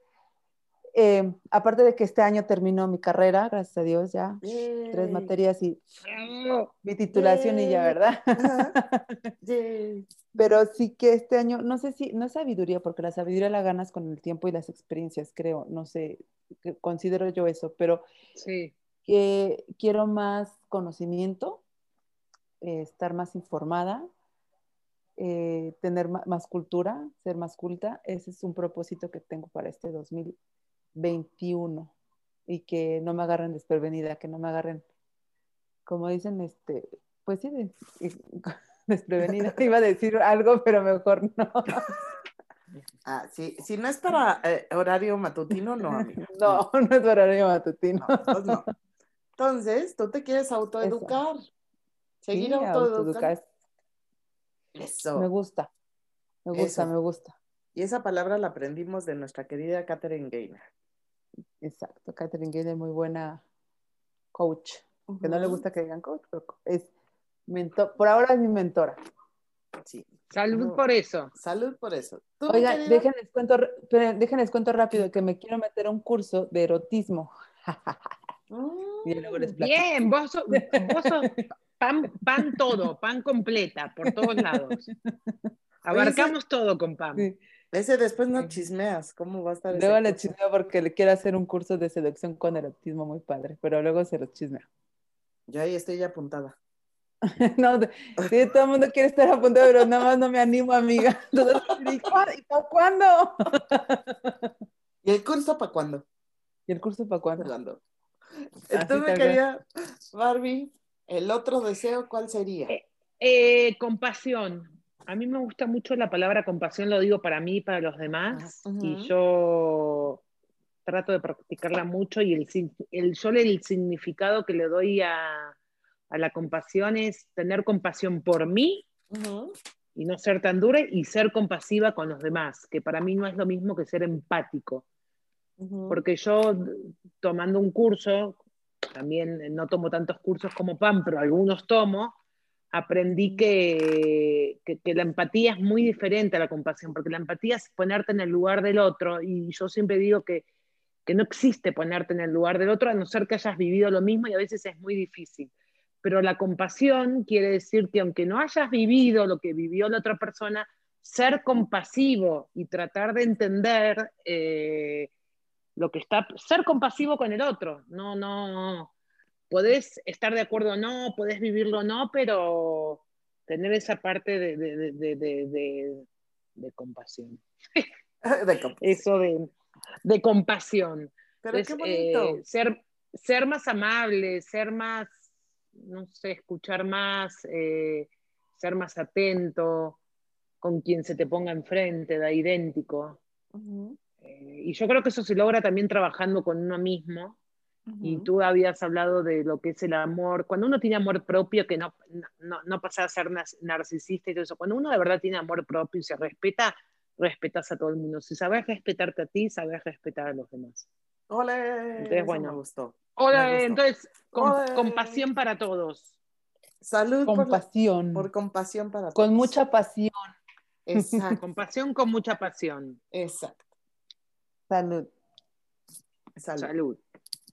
eh, aparte de que este año terminó mi carrera, gracias a Dios ya, tres materias y mi titulación y ya, ¿verdad? [LAUGHS] Pero sí que este año, no sé si, no es sabiduría, porque la sabiduría la ganas con el tiempo y las experiencias, creo, no sé, considero yo eso, pero sí. que quiero más conocimiento, eh, estar más informada, eh, tener más cultura, ser más culta, ese es un propósito que tengo para este 2000 21. y que no me agarren desprevenida, que no me agarren, como dicen, este, pues sí, [LAUGHS] desprevenida. [LAUGHS] Iba a decir algo, pero mejor no. [LAUGHS] Ah, sí, si no es para eh, horario matutino, no, amiga. No, no es horario matutino. Pues no, Entonces, tú te quieres autoeducar. Seguir autoeducar. Eso. Me gusta. Me gusta, me gusta. Y esa palabra la aprendimos de nuestra querida Catherine Gaynor. Exacto, Catherine Gaynor, muy buena coach. Que no le gusta que digan coach, pero es mentor, por ahora es mi mentora. Sí. Salud por eso. Salud por eso. Oigan, déjenles cuento, déjenles cuento rápido que me quiero meter a un curso de erotismo. Bien, vos, sos, pan, pan todo, pan completa, por todos lados. Abarcamos todo con pan. Ese después no chismeas, ¿cómo va a estar? Luego le chismeo porque le quiero hacer un curso de seducción con erotismo muy padre, pero luego se lo chismeo. Yo ahí estoy ya apuntada. [LAUGHS] no, sí, todo el mundo quiere estar apuntado, pero nada más no me animo, amiga. [LAUGHS] ¿Y para [LAUGHS] cuándo? ¿Y el curso para cuándo? ¿Y el curso para cuándo? Entonces, quería, Barbie, el otro deseo, ¿cuál sería? Eh, eh, compasión. A mí me gusta mucho la palabra compasión, lo digo para mí y para los demás, y yo trato de practicarla mucho y el, el, yo el significado que le doy a, a la compasión es tener compasión por mí y no ser tan dura y ser compasiva con los demás, que para mí no es lo mismo que ser empático. Porque yo tomando un curso, también no tomo tantos cursos como PAN, pero algunos tomo, aprendí que, que, la empatía es muy diferente a la compasión, porque la empatía es ponerte en el lugar del otro, y yo siempre digo que, que no existe ponerte en el lugar del otro, a no ser que hayas vivido lo mismo y a veces es muy difícil. Pero la compasión quiere decir que aunque no hayas vivido lo que vivió la otra persona, ser compasivo y tratar de entender eh, lo que está, ser compasivo con el otro, no, no, podés estar de acuerdo o no, podés vivirlo o no, pero tener esa parte de, de, de, de compasión. [LAUGHS] Eso de, compasión. Pero qué bonito. Eh, ser, ser más amable, ser más no sé, escuchar más, eh, ser más atento con quien se te ponga enfrente, da idéntico. Eh, y yo creo que eso se logra también trabajando con uno mismo. Y tú habías hablado de lo que es el amor. Cuando uno tiene amor propio, que no, no, pasa a ser narcisista y todo eso, cuando uno de verdad tiene amor propio y se respeta, respetas a todo el mundo. Si sabes respetarte a ti, sabes respetar a los demás. Hola. Entonces, bueno, me gustó. Hola, entonces, compasión para todos. Salud. Compasión. Por, compasión para todos. Con mucha pasión. Exacto. compasión con mucha pasión. Exacto. Salud. Salud.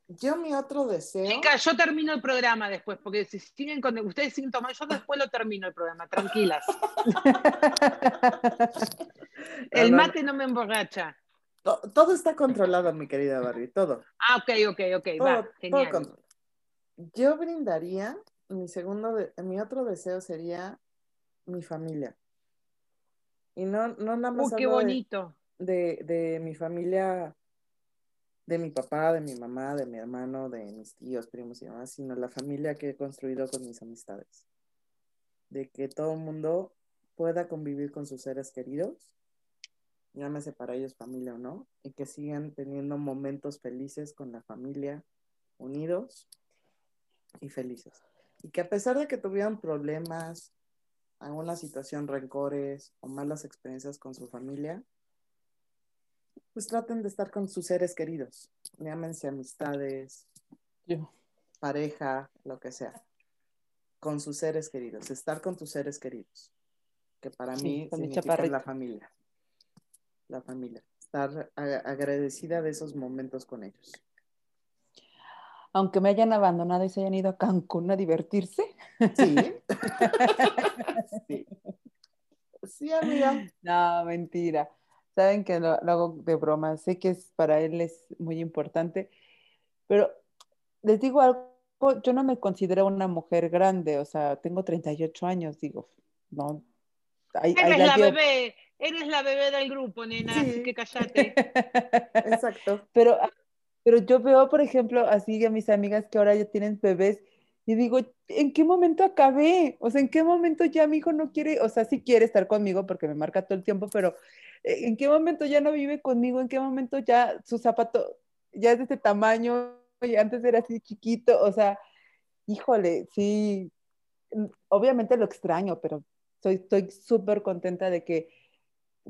Yo mi otro deseo. Chicas, yo termino el programa después, porque si siguen con ustedes sin tomar, yo después lo termino el programa, tranquilas. [LAUGHS] el mate no me emborracha. Todo está controlado, mi querida Barbie, todo. Ah, ok, ok, ok, va, genial. Yo brindaría, mi segundo, mi otro deseo sería mi familia. Y no, no nada más. Uh, qué bonito. De, de, mi familia, de mi papá, de mi mamá, de mi hermano, de mis tíos, primos y demás, sino la familia que he construido con mis amistades. De que todo el mundo pueda convivir con sus seres queridos llámese para ellos familia o no, y que sigan teniendo momentos felices con la familia, unidos y felices. Y que a pesar de que tuvieran problemas, alguna situación, rencores o malas experiencias con su familia, pues traten de estar con sus seres queridos, llámense amistades, pareja, lo que sea, con sus seres queridos, estar con tus seres queridos, que para mí significa la familia la familia, estar agradecida de esos momentos con ellos. Aunque me hayan abandonado y se hayan ido a Cancún a divertirse. Sí. [LAUGHS] sí. Sí, amiga. No, mentira. Saben que lo, hago de broma. Sé que es, para él es muy importante, pero les digo algo, yo no me considero una mujer grande, o sea, tengo 38 años, digo, no. Eres la bebé, Eres la bebé del grupo, nena, así que callate. [LAUGHS] Exacto. Pero Pero yo veo, por ejemplo, así a mis amigas que ahora ya tienen bebés y digo, ¿en qué momento acabé? O sea, ¿en qué momento ya mi hijo no quiere, o sea, sí quiere estar conmigo porque me marca todo el tiempo, pero ¿en qué momento ya no vive conmigo? ¿En qué momento ya su zapato ya es de este tamaño y antes era así chiquito? O sea, híjole, sí, mm, obviamente lo extraño, pero estoy súper contenta de que,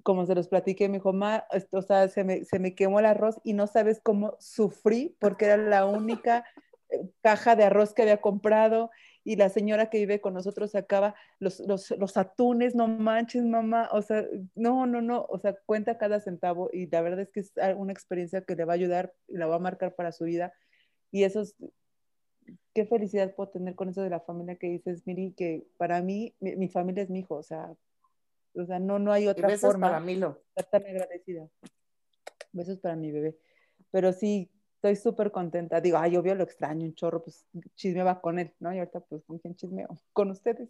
como se los platiqué, mi hijo, ma, o sea, se me, se me quemó el arroz y no sabes cómo sufrí porque era la única eh, caja de arroz que había comprado y la señora que vive con nosotros sacaba los, los, los, atunes, no manches, mamá, o sea, no, no, no, o sea, cuenta cada centavo y la verdad es que es una experiencia que le va a ayudar y la va a marcar para su vida. Y eso es, qué felicidad puedo tener con eso de la familia que dices, Miri, que para mí, mi, familia es mi hijo, o sea, o sea, no, no hay otra besos forma. para Milo. Estar agradecida. Besos para mi bebé. Pero sí, estoy súper contenta. Digo, ay, obvio lo extraño un chorro, pues chismeaba con él, ¿no? Y ahorita, pues, ¿con quién chismeo? Con ustedes.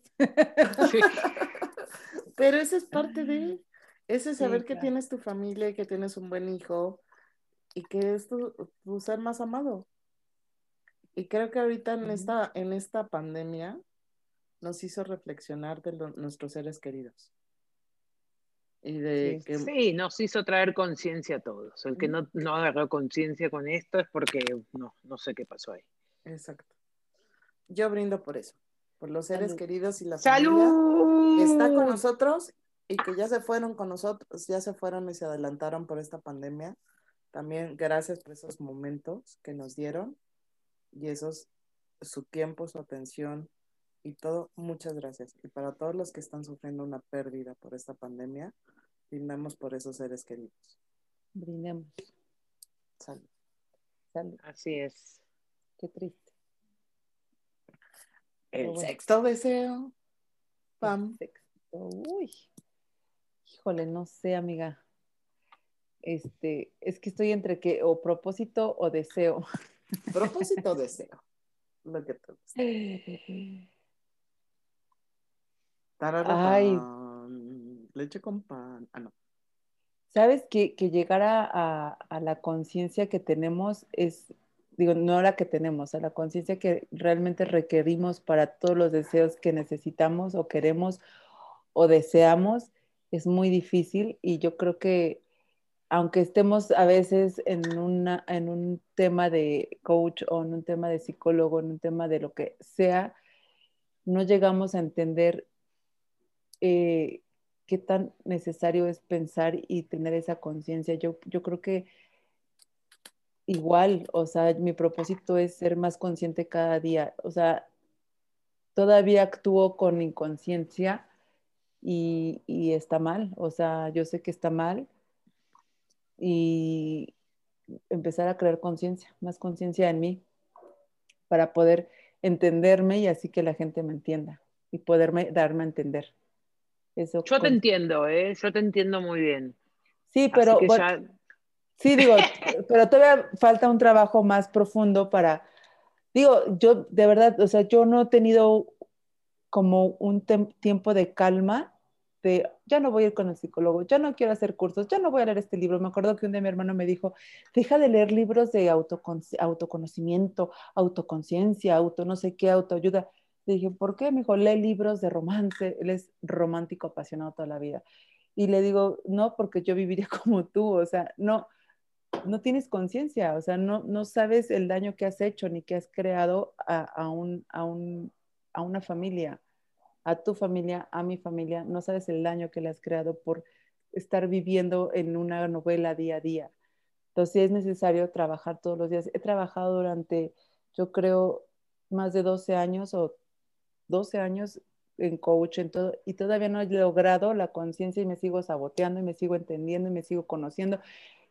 Sí. [LAUGHS] Pero eso es parte de, eso es saber que tienes tu familia y que tienes un buen hijo y que es tu, tu ser más amado. Y creo que ahorita en esta, en esta pandemia nos hizo reflexionar de nuestros seres queridos. De sí, que... sí, nos hizo traer conciencia a todos. El que no, no agarró conciencia con esto es porque no, no sé qué pasó ahí. Exacto. Yo brindo por eso, por los seres queridos y la ¡Salud! que está con nosotros y que ya se fueron con nosotros, ya se fueron y se adelantaron por esta pandemia. También gracias por esos momentos que nos dieron y esos, su tiempo, su atención y todo, muchas gracias. Y para todos los que están sufriendo una pérdida por esta pandemia, brindamos por esos seres queridos. Brindemos. Salud. Salud. Así es. Qué triste. El sexto deseo. Pam. Uy. Híjole, no sé, amiga. Este, es que estoy entre que o propósito o deseo. [LAUGHS] Propósito, deseo. Lo que te gusta. [LAUGHS] Ay. Leche con pan. Ah, no. Sabes que, que llegar a, a la conciencia que tenemos es, digo, no la que tenemos, a la conciencia que realmente requerimos para todos los deseos que necesitamos o queremos o deseamos, es muy difícil y yo creo que aunque estemos a veces en, una, en un tema de coach o en un tema de psicólogo, en un tema de lo que sea, no llegamos a entender eh, qué tan necesario es pensar y tener esa conciencia. Yo, yo creo que igual, o sea, mi propósito es ser más consciente cada día. O sea, todavía actúo con inconsciencia y, y está mal. O sea, yo sé que está mal y empezar a crear conciencia, más conciencia en mí, para poder entenderme y así que la gente me entienda y poderme darme a entender. Eso yo te entiendo, ¿eh? yo te entiendo muy bien. Sí, pero sí digo, [LAUGHS] pero todavía falta un trabajo más profundo para, digo, yo de verdad, o sea, yo no he tenido como un tiempo de calma ya no voy a ir con el psicólogo, ya no quiero hacer cursos, ya no voy a leer este libro. Me acuerdo que un día mi hermano me dijo, deja de leer libros de autoconocimiento, autoconciencia, auto no sé qué, autoayuda. Le dije, ¿por qué? Me dijo, lee libros de romance, él es romántico apasionado toda la vida. Y le digo, no, porque yo viviría [LAUGHS] como tú, o sea, no, no tienes conciencia, o sea, no, no sabes el daño que has hecho ni que has creado a, a, un, a, un, a una familia a tu familia, a mi familia, no sabes el daño que le has creado por estar viviendo en una novela día a día. Entonces es necesario trabajar todos los días. He trabajado durante, yo creo, más de 12 años o 12 años en coach en todo, y todavía no he logrado la conciencia y me sigo saboteando y me sigo entendiendo y me sigo conociendo.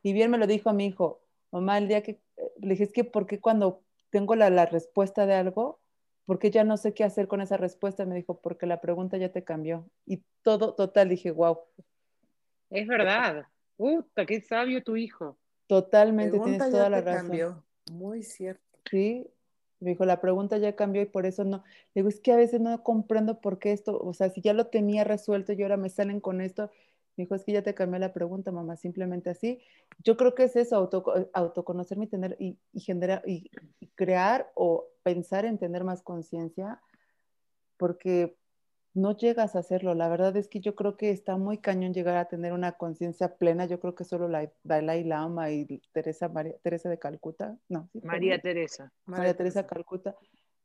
Y bien me lo dijo a mi hijo, mamá, el día que le dije, es que ¿por qué cuando tengo la, la respuesta de algo, porque ya no sé qué hacer con esa respuesta. Me dijo, porque la pregunta ya te cambió. Y todo, total, dije, wow. Es verdad. Puta, qué sabio tu hijo. Totalmente, tienes toda la razón. Cambió. Muy cierto. Sí, me dijo, la pregunta ya cambió y por eso no. Le digo, es que a veces no comprendo por qué esto, o sea, si ya lo tenía resuelto y ahora me salen con esto, Me dijo, es que ya te cambié la pregunta, mamá, simplemente así. Yo creo que es eso, auto, autoconocerme y, tener, y, generar, y, crear o pensar en tener más conciencia, porque no llegas a hacerlo. La verdad es que yo creo que está muy cañón llegar a tener una conciencia plena. Yo creo que solo la Dalai Lama y Teresa, María, Teresa de Calcuta, no. María Teresa. María, Teresa Calcuta.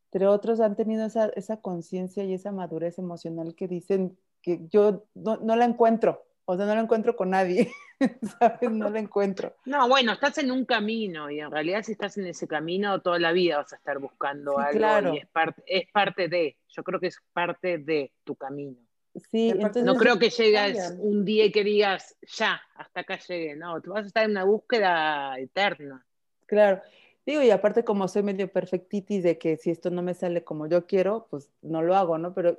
Pero otros han tenido esa, esa conciencia y esa madurez emocional que dicen que yo no, no la encuentro. O sea, no lo encuentro con nadie, [LAUGHS] ¿sabes? No lo encuentro. No, bueno, estás en un camino y en realidad si estás en ese camino toda la vida vas a estar buscando algo y es parte, es parte de, yo creo que es parte de tu camino. Sí, entonces, no creo que llegas un día y que digas, ya, hasta acá llegué, no, tú vas a estar en una búsqueda eterna. Claro, digo, y aparte como soy medio perfectitis de que si esto no me sale como yo quiero, pues no lo hago, ¿no? Pero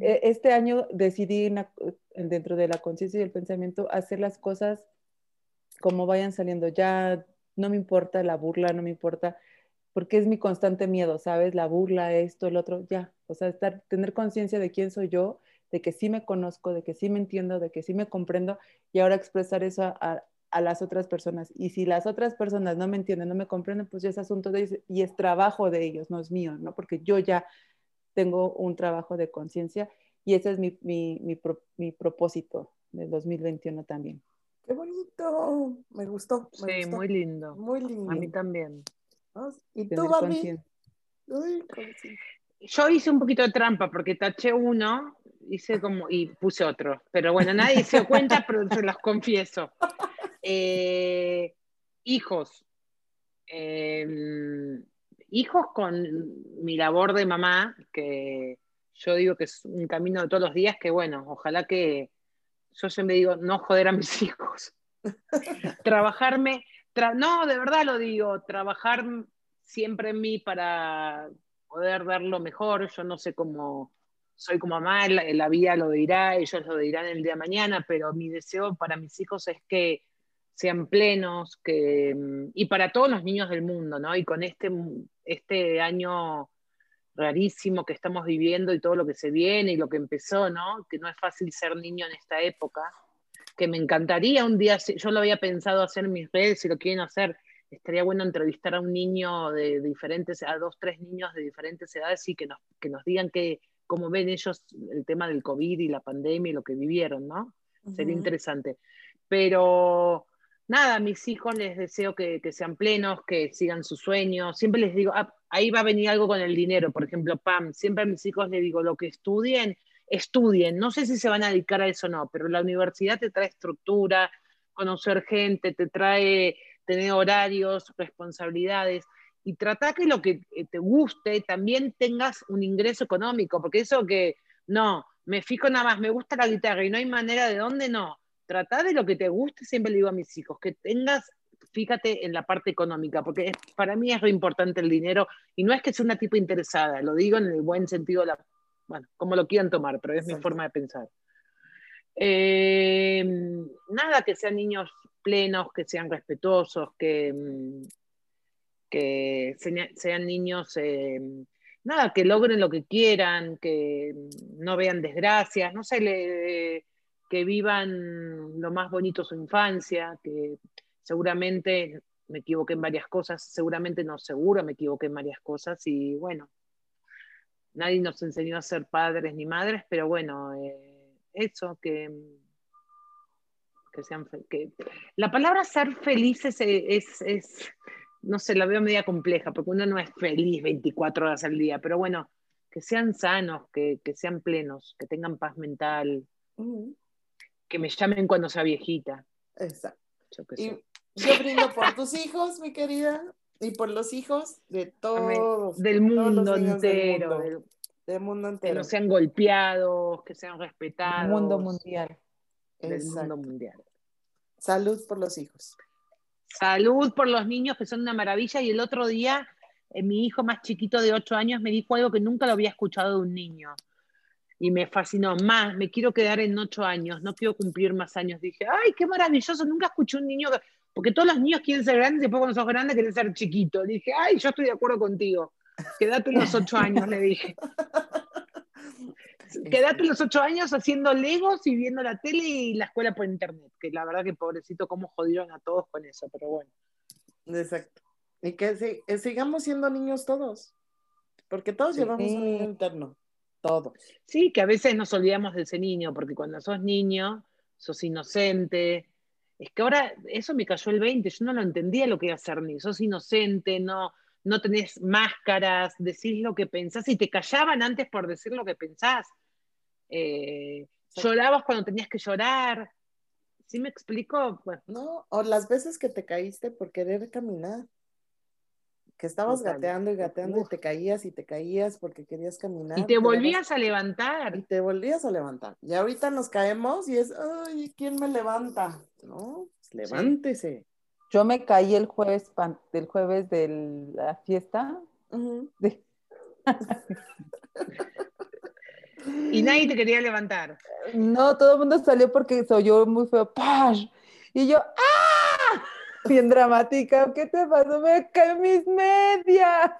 este año decidí dentro de la conciencia y el pensamiento hacer las cosas como vayan saliendo. Ya no me importa la burla, no me importa, porque es mi constante miedo, ¿sabes? La burla, esto, el otro, ya. O sea, estar, tener conciencia de quién soy yo, de que sí me conozco, de que sí me entiendo, de que sí me comprendo y ahora expresar eso a, a las otras personas. Y si las otras personas no me entienden, no me comprenden, pues ya es asunto de ellos y es trabajo de ellos, no es mío, ¿no? Porque yo ya tengo un trabajo de conciencia y ese es mi, mi, mi, mi, propósito del 2021 también. ¡Qué bonito! Me gustó. sí, muy lindo. Muy lindo. A mí también. ¿Y tú, Barbie? Yo hice un poquito de trampa porque taché uno, hice como y puse otro. Pero bueno, nadie se dio cuenta, [LAUGHS] pero se los confieso. Eh, hijos. Eh, hijos con mi labor de mamá, que yo digo que es un camino de todos los días, que bueno, ojalá que yo siempre digo, no joder a mis [LAUGHS] hijos. Trabajarme, no, de verdad lo digo, trabajar siempre en mí para poder dar lo mejor. Yo no sé cómo soy como mamá, la, la vida lo dirá, ellos lo dirán el día de mañana, pero mi deseo para mis hijos es que sean plenos, que, y para todos los niños del mundo, ¿no? Y con este, este año rarísimo que estamos viviendo y todo lo que se viene y lo que empezó, ¿no? Que no es fácil ser niño en esta época, que me encantaría un día, yo lo había pensado hacer en mis redes, si lo quieren hacer, estaría bueno entrevistar a un niño de diferentes, a dos, tres niños de diferentes edades y que nos, que nos digan que, cómo ven ellos el tema del COVID y la pandemia y lo que vivieron, ¿no? Sería interesante. Pero nada, a mis hijos les deseo que, sean plenos, que sigan sus sueños. Siempre les digo, ah, ahí va a venir algo con el dinero. Por ejemplo, Pam, siempre a mis hijos les digo, lo que estudien, estudien. No sé si se van a dedicar a eso o no, pero la universidad te trae estructura, conocer gente, te trae tener horarios, responsabilidades. Y trata que lo que eh, te guste también tengas un ingreso económico, porque eso que no, me fijo nada más, me gusta la guitarra y no hay manera de dónde no trata de lo que te guste, siempre le digo a mis hijos, que tengas, fíjate en la parte económica, porque para mí es re importante el dinero y no es que sea una tipo interesada, lo digo en el buen sentido, la, bueno, como lo quieran tomar, pero es mi forma de pensar. Eh, nada, que sean niños plenos, que sean respetuosos, que, que sean niños, eh, nada, que logren lo que quieran, que no vean desgracias, no sé, le, que vivan lo más bonito su infancia, que seguramente me equivoqué en varias cosas, seguramente no, seguro me equivoqué en varias cosas y bueno, nadie nos enseñó a ser padres ni madres, pero bueno, eh, eso, que, que sean, que la palabra ser felices es, es, no sé, la veo media compleja, porque uno no es feliz 24 horas al día, pero bueno, que sean sanos, que, sean plenos, que tengan paz mental que me llamen cuando sea viejita. Exacto. Yo, y yo brindo por tus hijos, mi querida, y por los hijos de todos. Del mundo entero. Del, mundo entero. Que no sean golpeados, que sean respetados. Del mundo mundial. Del mundo mundial. Salud por los hijos. Salud por los niños, que son una maravilla. Y el otro día, eh, mi hijo más chiquito de 8 años me dijo algo que nunca lo había escuchado de un niño y me fascinó más, me quiero quedar en ocho años, no quiero cumplir más años. Dije, ay, qué maravilloso, nunca escuché un niño, porque todos los niños quieren ser grandes y después cuando sos grande quieren ser chiquitos. Dije, ay, yo estoy de acuerdo contigo, quédate los ocho años, le dije. quédate los ocho años haciendo legos y viendo la tele y la escuela por internet, que la verdad que pobrecito cómo jodieron a todos con eso, pero bueno. Exacto. Y que eh, sigamos siendo niños todos, porque todos llevamos un niño interno, todos. Sí, que a veces nos olvidamos de ese niño, porque cuando sos niño, sos inocente. Es que ahora eso me cayó el 20, yo no lo entendía lo que iba a ser ni, sos inocente, no, no tenés máscaras, decís lo que pensás y te callaban antes por decir lo que pensás. Eh, llorabas cuando tenías que llorar. ¿Sí me explico? No, o las veces que te caíste por querer caminar. Que estabas gateando y gateando y te caías y te caías porque querías caminar. Y te, volvías a levantar. Y te volvías a levantar. Y ahorita nos caemos y es, ay, ¿quién me levanta? No, pues levántese. Yo me caí el jueves, del jueves de la fiesta. y nadie te quería levantar. No, todo el mundo salió porque se oyó muy feo. ¡Pash! Y yo, ¡ah! Bien dramática. ¿Qué te pasó? Me caí mis medias.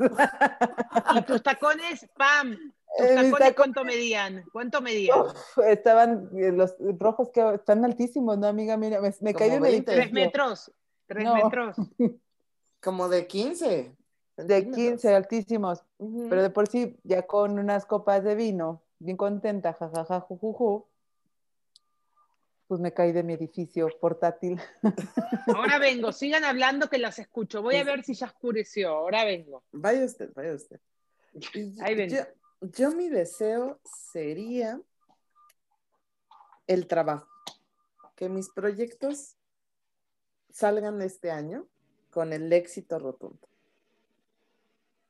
¿Y tus tacones, pam? [LAUGHS] ¿Tus eh, tacones cuánto medían? ¿Cuánto medían? estaban eh, los rojos que están altísimos, ¿no, amiga? Mira, me, caí de el [LAUGHS] ¿Tres metros? ¿Tres metros? Como de 15. De 15, altísimos. Pero de por sí, ya con unas copas de vino, bien contenta, jajaja, jujuju, pues me caí de mi edificio portátil. [LAUGHS] Ahora vengo, sigan hablando que las escucho. Voy a ver si ya oscureció. Ahora vengo. Vaya usted, vaya usted. [LAUGHS] Ahí vengo. yo mi deseo sería el trabajo. Que mis proyectos salgan este año con el éxito rotundo.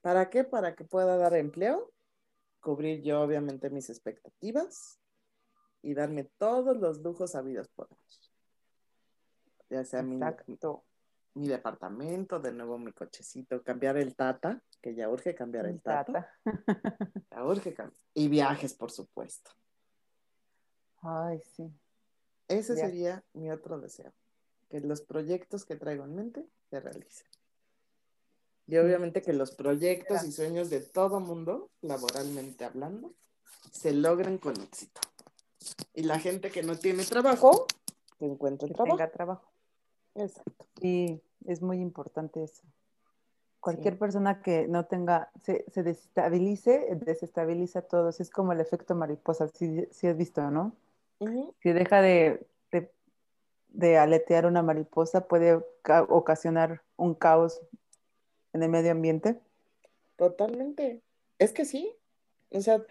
¿Para qué? Para que pueda dar empleo, cubrir yo obviamente mis expectativas y darme todos los lujos habidos por ellos. Ya sea mi, mi, departamento, de nuevo mi cochecito, cambiar el Tata, que ya urge cambiar el, tata. [LAUGHS] Ya urge cambiar. Y viajes, por supuesto. Ay, sí. Ese sería mi otro deseo que los proyectos que traigo en mente se realicen. Y obviamente que los proyectos y sueños de todo mundo, laboralmente hablando, se logren con éxito. Y la gente que no tiene trabajo, que encuentre trabajo. Tenga trabajo. Exacto. Y es muy importante eso. Cualquier persona que no tenga, se, se, desestabilice, desestabiliza a todos. Es como el efecto mariposa, si, si has visto, ¿no? Si deja de, de aletear una mariposa puede ocasionar un caos en el medio ambiente? Totalmente. Es que sí. O sea,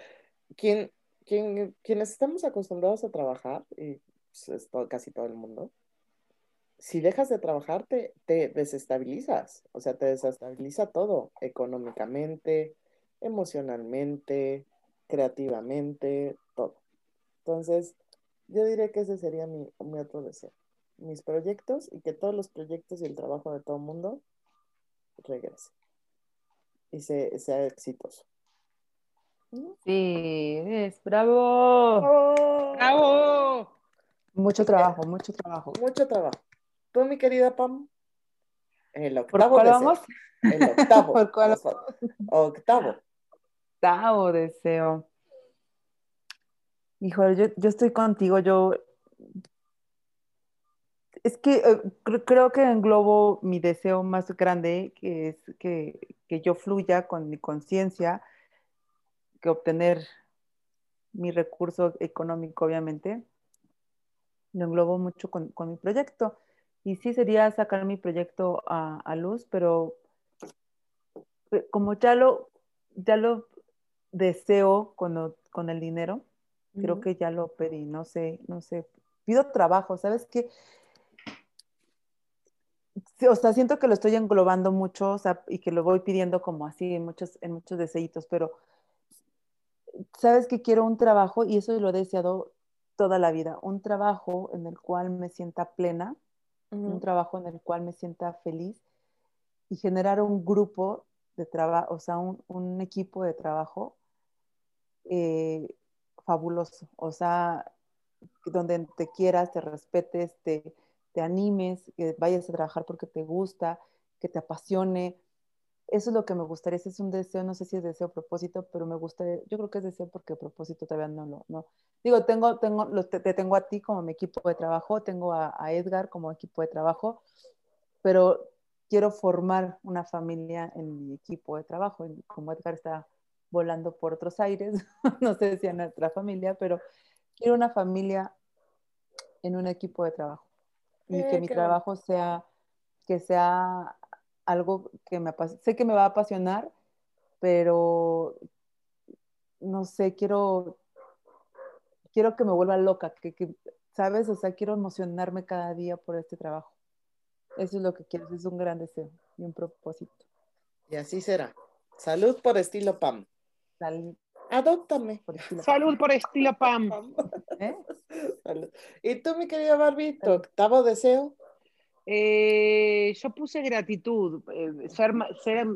quien, quien, quienes estamos acostumbrados a trabajar, y pues, es casi todo el mundo, si dejas de trabajar te, desestabilizas. O sea, te desestabiliza todo, económicamente, emocionalmente, creativamente, todo. Entonces, yo diría que ese sería mi, mi otro deseo mis proyectos y que todos los proyectos y el trabajo de todo el mundo regrese y sea exitoso. Sí, es bravo. Bravo. Mucho trabajo, mucho trabajo. Mucho trabajo. Tú, mi querida Pam, el octavo [LAUGHS] ¿Por cuál vamos? El octavo. ¿Por cuál? Octavo. Octavo deseo. Híjole, yo, yo estoy contigo, yo es que eh, creo que englobo mi deseo más grande, que es que, yo fluya con mi conciencia, que obtener mi recurso económico, obviamente. Lo englobo mucho con, mi proyecto. Y sí sería sacar mi proyecto a, luz, pero eh, como ya lo, ya lo deseo con, con el dinero, creo que ya lo pedí, no sé, no sé. Pido trabajo, ¿sabes qué? o sea, siento que lo estoy englobando mucho, o sea, y que lo voy pidiendo como así en muchos, en muchos deseitos, pero sabes que quiero un trabajo y eso lo he deseado toda la vida, un trabajo en el cual me sienta plena, un trabajo en el cual me sienta feliz y generar un grupo de trabajo, o sea, un, equipo de trabajo eh, fabuloso, o sea, donde te quieras, te respetes, te, te animes, que vayas a trabajar porque te gusta, que te apasione. Eso es lo que me gustaría, ese es un deseo, no sé si es deseo o propósito, pero me gustaría, yo creo que es deseo porque propósito todavía no lo, no. Digo, tengo, tengo, te, tengo a ti como mi equipo de trabajo, tengo a, Edgar como equipo de trabajo, pero quiero formar una familia en mi equipo de trabajo, como Edgar está volando por otros aires, [LAUGHS] no sé si en nuestra familia, pero quiero una familia en un equipo de trabajo y eh, que mi trabajo sea, que sea algo que me sé que me va a apasionar, pero no sé, quiero, quiero que me vuelva loca, que, que, ¿sabes? O sea, quiero emocionarme cada día por este trabajo. Eso es lo que quiero, es un gran deseo y un propósito. Y así será. Salud por estilo PAM. Salud. Adóptame. Salud por estilo PAM. ¿Eh? ¿Y tú, mi querida Barbie, tu octavo deseo? Eh, yo puse gratitud, eh, ser, ser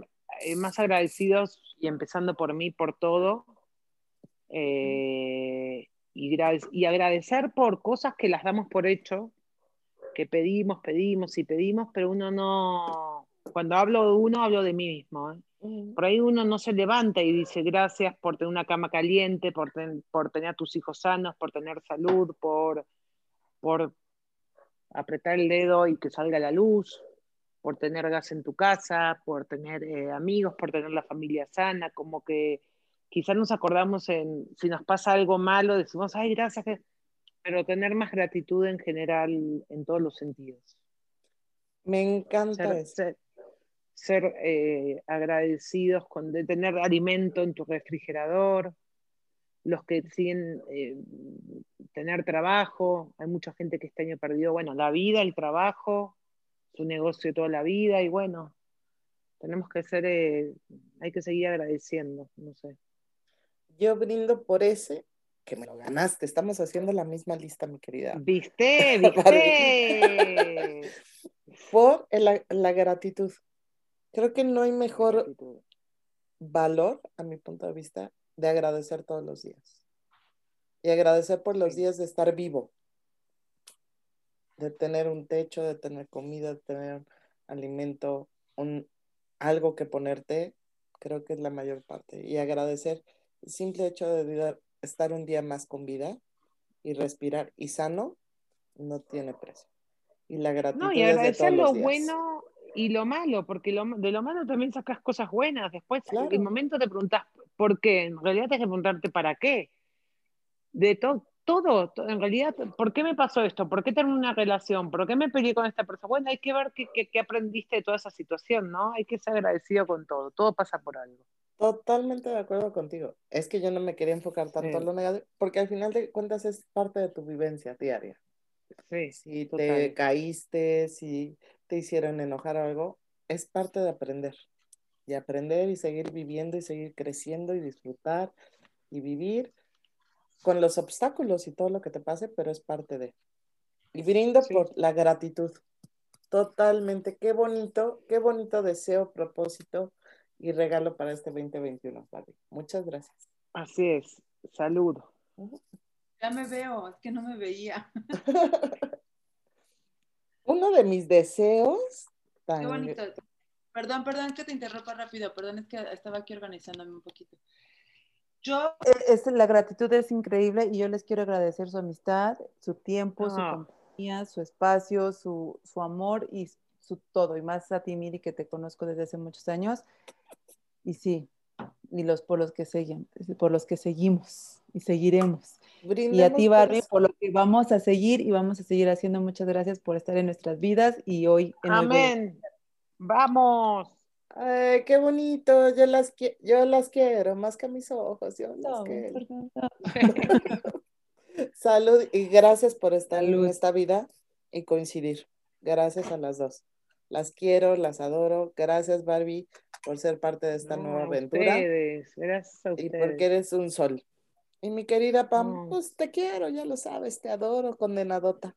eh, más agradecidos y empezando por mí, por todo. Y, y, agradecer por cosas que las damos por hecho, que pedimos, pedimos y pedimos, pero uno no, cuando hablo de uno, hablo de mí mismo. Por ahí uno no se levanta y dice gracias por tener una cama caliente, por, por tener a tus hijos sanos, por tener salud, por, por apretar el dedo y que salga la luz, por tener gas en tu casa, por tener eh, amigos, por tener la familia sana, como que quizás nos acordamos en, si nos pasa algo malo, decimos, ay, gracias, pero tener más gratitud en general en todos los sentidos. Me encanta ser, ser, eh, agradecidos con de tener alimento en tu refrigerador, los que siguen eh, tener trabajo, hay mucha gente que este año perdió, bueno, la vida, el trabajo, su negocio toda la vida y bueno, tenemos que ser, eh, hay que seguir agradeciendo, no sé. Yo brindo por ese que me lo ganaste, estamos haciendo la misma lista, mi querida. ¿Viste? [LAUGHS] ¿Viste? por la, la, gratitud. Creo que no hay mejor valor, a mi punto de vista, de agradecer todos los días. Y agradecer por los días de estar vivo, de tener un techo, de tener comida, de tener alimento, un, algo que ponerte, creo que es la mayor parte. Y agradecer el simple hecho de estar un día más con vida y respirar y sano, no tiene precio. Y la gratitud. No, y agradecer lo bueno y lo malo, porque de lo malo también sacas cosas buenas. Después, en el momento te preguntas por qué, en realidad tienes que preguntarte para qué. De todo, todo, en realidad, ¿por qué me pasó esto? ¿Por qué tengo una relación? ¿Por qué me peleé con esta persona? Bueno, hay que ver qué, qué, aprendiste de toda esa situación, ¿no? Hay que ser agradecido con todo, todo pasa por algo. Totalmente de acuerdo contigo. Es que yo no me quería enfocar tanto en lo negativo, porque al final de cuentas es parte de tu vivencia diaria. Sí, si te caíste, si te hicieron enojar algo, es parte de aprender. Y aprender y seguir viviendo y seguir creciendo y disfrutar y vivir con los obstáculos y todo lo que te pase, pero es parte de. Y brindo por la gratitud. Totalmente. Qué bonito, qué bonito deseo, propósito y regalo para este 2021, Muchas gracias. Así es. Saludo. Ya me veo, es que no me veía. [LAUGHS] Uno de mis deseos. Qué bonito. Perdón, perdón que te interrumpa rápido, perdón, es que estaba aquí organizándome un poquito. Yo, e, es, la gratitud es increíble y yo les quiero agradecer su amistad, su tiempo, su compañía, su espacio, su, su, amor y su todo. Y más a ti, Miri, que te conozco desde hace muchos años. Y sí, y los por los que siguen, por los que seguimos y seguiremos. y a ti, Barbie, por lo que vamos a seguir y vamos a seguir haciendo. Muchas gracias por estar en nuestras vidas y hoy en Amén. Vamos. Ay, qué bonito. Yo las, yo las quiero más que a mis ojos. Yo las quiero. [LAUGHS] Salud y gracias por estar en esta vida y coincidir. Gracias a las dos. Las quiero, las adoro. Gracias, Barbie, por ser parte de esta nueva aventura. Gracias a ustedes. Y porque eres un sol. Y mi querida Pam, pues te quiero, ya lo sabes, te adoro, condenadota.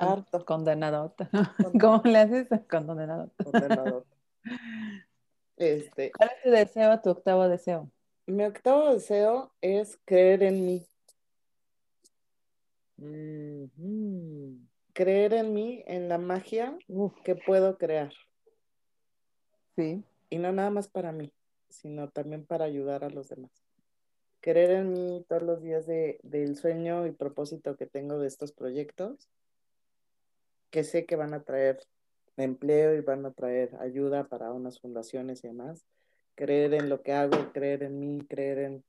Harto. Condenadota. [LAUGHS] ¿Cómo le haces? Condenadota. Condenadota. Este, ¿Cuál es tu deseo, tu octavo deseo? Mi octavo deseo es creer en mí. Creer en mí, en la magia que puedo crear. Sí. Y no nada más para mí, sino también para ayudar a los demás. Creer en mí todos los días de, del sueño y propósito que tengo de estos proyectos, que sé que van a traer empleo y van a traer ayuda para unas fundaciones y demás. Creer en lo que hago, creer en mí, creer en,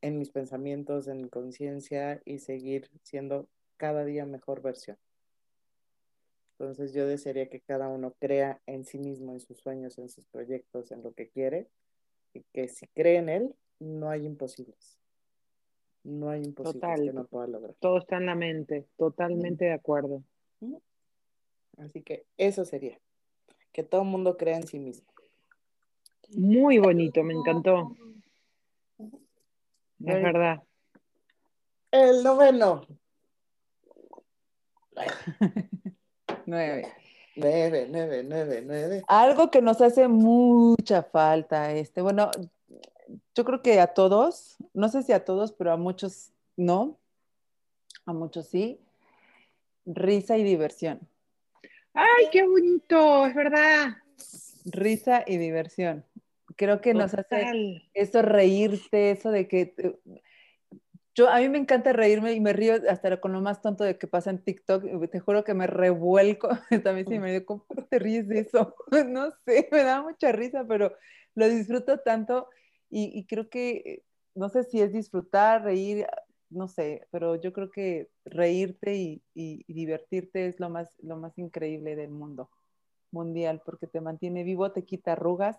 en mis pensamientos, en mi conciencia y seguir siendo cada día mejor versión. Entonces yo desearía que cada uno crea en sí mismo, en sus sueños, en sus proyectos, en lo que quiere, y que si cree en él, no hay imposibles. No hay imposibles que no pueda lograr. Todo está en la mente, totalmente de acuerdo. Así que eso sería, que todo el mundo crea en sí mismo. Muy bonito, me encantó. Es verdad. El noveno. [LAUGHS] Nueve. Nueve, nueve, nueve, nueve. Algo que nos hace mucha falta, este, bueno, yo creo que a todos, no sé si a todos, pero a muchos no, a muchos sí, risa y diversión. ¡Ay, qué bonito! Es verdad. Risa y diversión. Creo que nos hace eso reírte, eso de que yo, a mí me encanta reírme y me río hasta con lo más tonto de que pasa en TikTok. Te juro que me revuelco. [LAUGHS] También sí me digo, ¿cómo te ríes de eso? [LAUGHS] no sé, me da mucha risa, pero lo disfruto tanto y, creo que, no sé si es disfrutar, reír, no sé, pero yo creo que reírte y, y, divertirte es lo más, lo más increíble del mundo mundial, porque te mantiene vivo, te quita arrugas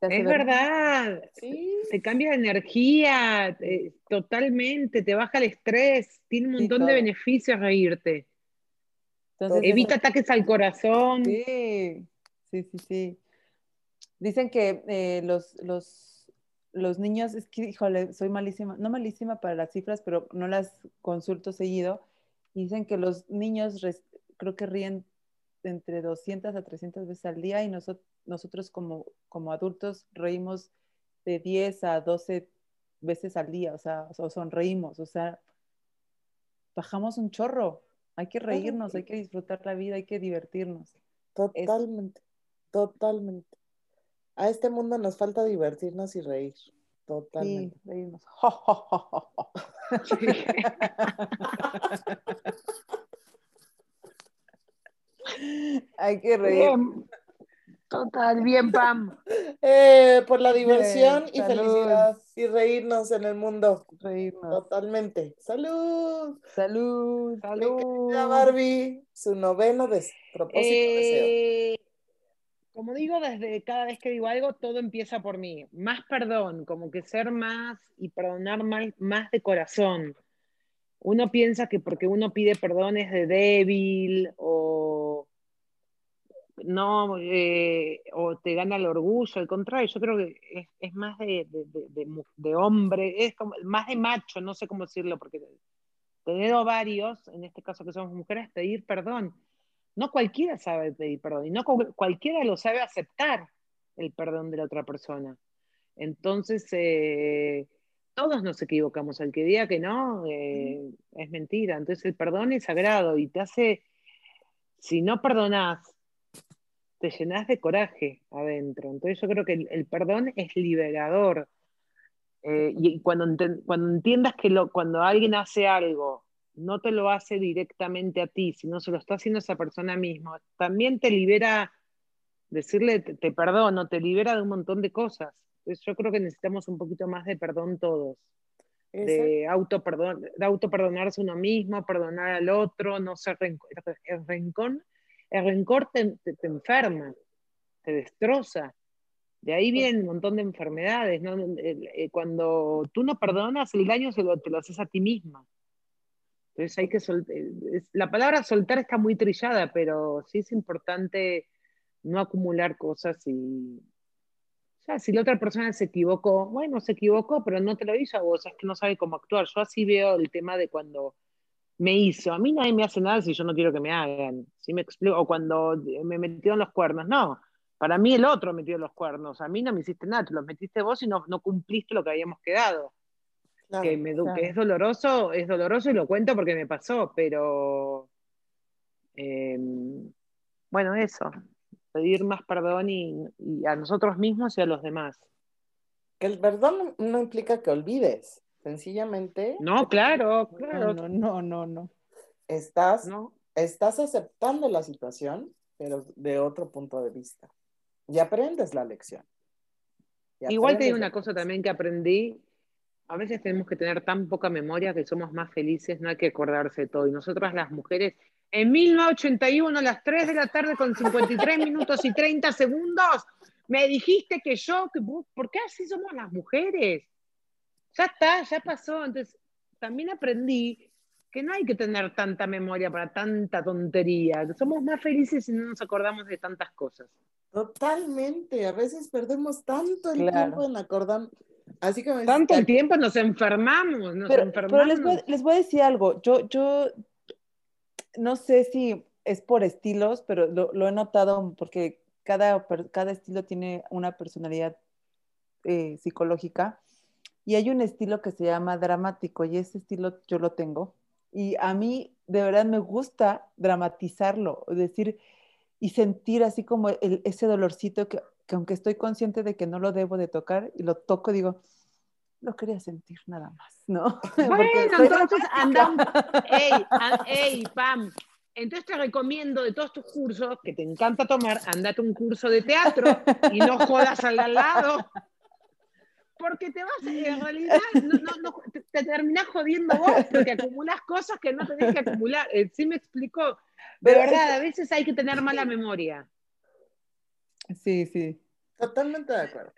es verdad, te cambia de energía, totalmente, te baja el estrés, tiene un montón de beneficios reírte. Evita ataques al corazón. Sí, sí, sí, sí. Dicen que eh, los, los, los niños, es que, híjole, soy malísima, no malísima para las cifras, pero no las consulto seguido. Dicen que los niños creo que ríen entre 200 a 300 veces al día y nosotros nosotros como, como adultos reímos de 10 a 12 veces al día, o sea, o sonreímos, o sea, bajamos un chorro. Hay que reírnos, hay que disfrutar la vida, hay que divertirnos. Totalmente, totalmente. A este mundo nos falta divertirnos y reír. Totalmente. Sí, reírnos. [LAUGHS] [LAUGHS] hay que reír. Total, bien, Pam. Eh, por la diversión y felicidad y reírnos en el mundo. Reírnos. Totalmente. Salud. Salud. Salud. Barbie, su noveno de propósito deseo. Como digo, desde cada vez que digo algo, todo empieza por mí. Más perdón, como que ser más y perdonar más, más de corazón. Uno piensa que porque uno pide perdón es de débil o no, eh, o te gana el orgullo, al contrario, yo creo que es, más de, de, hombre, es como, más de macho, no sé cómo decirlo, porque tener varios, en este caso que somos mujeres, pedir perdón. No cualquiera sabe pedir perdón y no cualquiera lo sabe aceptar el perdón de la otra persona. Entonces, eh, todos nos equivocamos. El que diga que no, eh, es mentira. Entonces, el perdón es sagrado y te hace, si no perdonas te llenas de coraje adentro. Entonces yo creo que el, perdón es liberador. Eh, y cuando, cuando entiendas que lo, cuando alguien hace algo, no te lo hace directamente a ti, sino se lo está haciendo esa persona misma, también te libera, decirle te, perdono, te libera de un montón de cosas. Entonces yo creo que necesitamos un poquito más de perdón todos. De, auto de autoperdonarse uno mismo, perdonar al otro, no ser rencor, el rencor el rencor te, enferma, te destroza. De ahí viene un montón de enfermedades. Eh, cuando tú no perdonas, el daño se lo, te lo haces a ti misma. Entonces hay que soltar. La palabra soltar está muy trillada, pero sí es importante no acumular cosas y. Sea, si la otra persona se equivocó, bueno, se equivocó, pero no te lo hizo a vos, es que no sabe cómo actuar. Yo así veo el tema de cuando me hizo. A mí nadie me hace nada si yo no quiero que me hagan. ¿Sí me explico? O cuando me metieron los cuernos. No, para mí el otro metió los cuernos. A mí no me hiciste nada, te los metiste vos y no, no cumpliste lo que habíamos quedado. Que, me, es doloroso, es doloroso y lo cuento porque me pasó, pero em, bueno, eso. pedir más perdón y, a nosotros mismos y a los demás. Que el perdón no implica que olvides, sencillamente. No, claro, claro. No, no, no, no. Estás, no. estás aceptando la situación, pero de otro punto de vista. Y aprendes la lección. Igual te digo una cosa también que aprendí. A veces tenemos que tener tan poca memoria que somos más felices, no hay que acordarse de todo. Y nosotras las mujeres, en 1981, a las 3 de la tarde con 53 minutos y 30 segundos, me dijiste que yo, que, ¿por qué así somos las mujeres? Ya está, ya pasó. Entonces, también aprendí que no hay que tener tanta memoria para tanta tontería. Somos más felices si no nos acordamos de tantas cosas. Totalmente, a veces perdemos tanto el tiempo en acordar. Así que tanto el tiempo nos enfermamos, nos pero, enfermamos. Pero les voy, a decir algo, yo, yo no sé si es por estilos, pero lo, he notado porque cada, cada, estilo tiene una personalidad eh, psicológica y hay un estilo que se llama dramático y ese estilo yo lo tengo y a mí de verdad me gusta dramatizarlo, decir, y sentir así como ese dolorcito que, aunque estoy consciente de que no lo debo de tocar y lo toco, digo, lo quería sentir nada más, ¿no? [LAUGHS] Bueno, entonces [LAUGHS] andamos, [LAUGHS] ey, ey, Pam, entonces te recomiendo de todos tus cursos, que te encanta tomar, andate un curso de teatro y no jodas al lado. Porque te vas, en realidad, no, no, te, te terminás jodiendo vos porque acumulas cosas que no tenés que acumular. Eh, ¿Sí me explicó? De verdad, a veces hay que tener mala memoria. Sí, sí. Totalmente de acuerdo.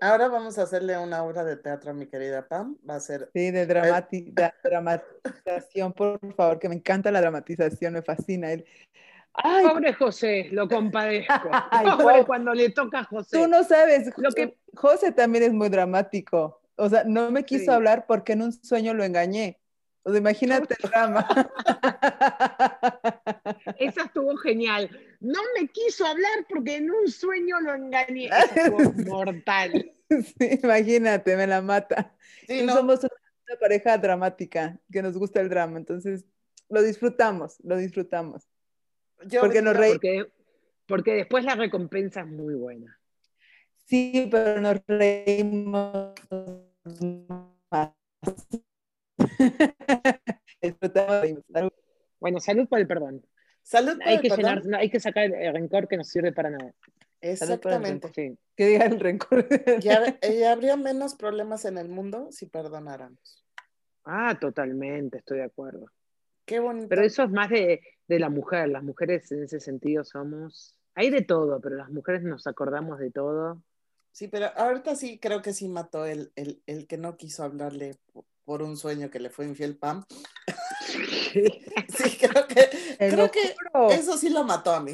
Ahora vamos a hacerle una obra de teatro a mi querida Pam. Va a ser. Sí, de, dramatización, por favor, que me encanta la dramatización, me fascina. El... Ay, pobre José, lo compadezco. [LAUGHS] pobre cuando le toca a José. Tú no sabes, lo que José también es muy dramático. O sea, no me quiso hablar porque en un sueño lo engañé. O sea, imagínate el drama. [LAUGHS] Esa estuvo genial. No me quiso hablar porque en un sueño lo engañé. [LAUGHS] mortal. Sí, imagínate, me la mata. Somos una pareja dramática, que nos gusta el drama, entonces lo disfrutamos, lo disfrutamos. porque nos reímos. Porque, porque después la recompensa es muy buena. Sí, pero nos reímos más. [LAUGHS] bueno, salud por el perdón. Salud hay que hay que sacar el rencor que no sirve para nada. Exactamente. Que diga el rencor. Ya, [LAUGHS] ya, habría menos problemas en el mundo si perdonáramos. Ah, totalmente, estoy de acuerdo. Qué bonito. Pero eso es más de, de la mujer. Las mujeres en ese sentido somos. Hay de todo, pero las mujeres nos acordamos de todo. Sí, pero ahorita sí creo que sí mató el, el, el que no quiso hablarle por un sueño que le fue infiel Pam. [LAUGHS] sí, creo que, creo que eso sí lo mató a mí.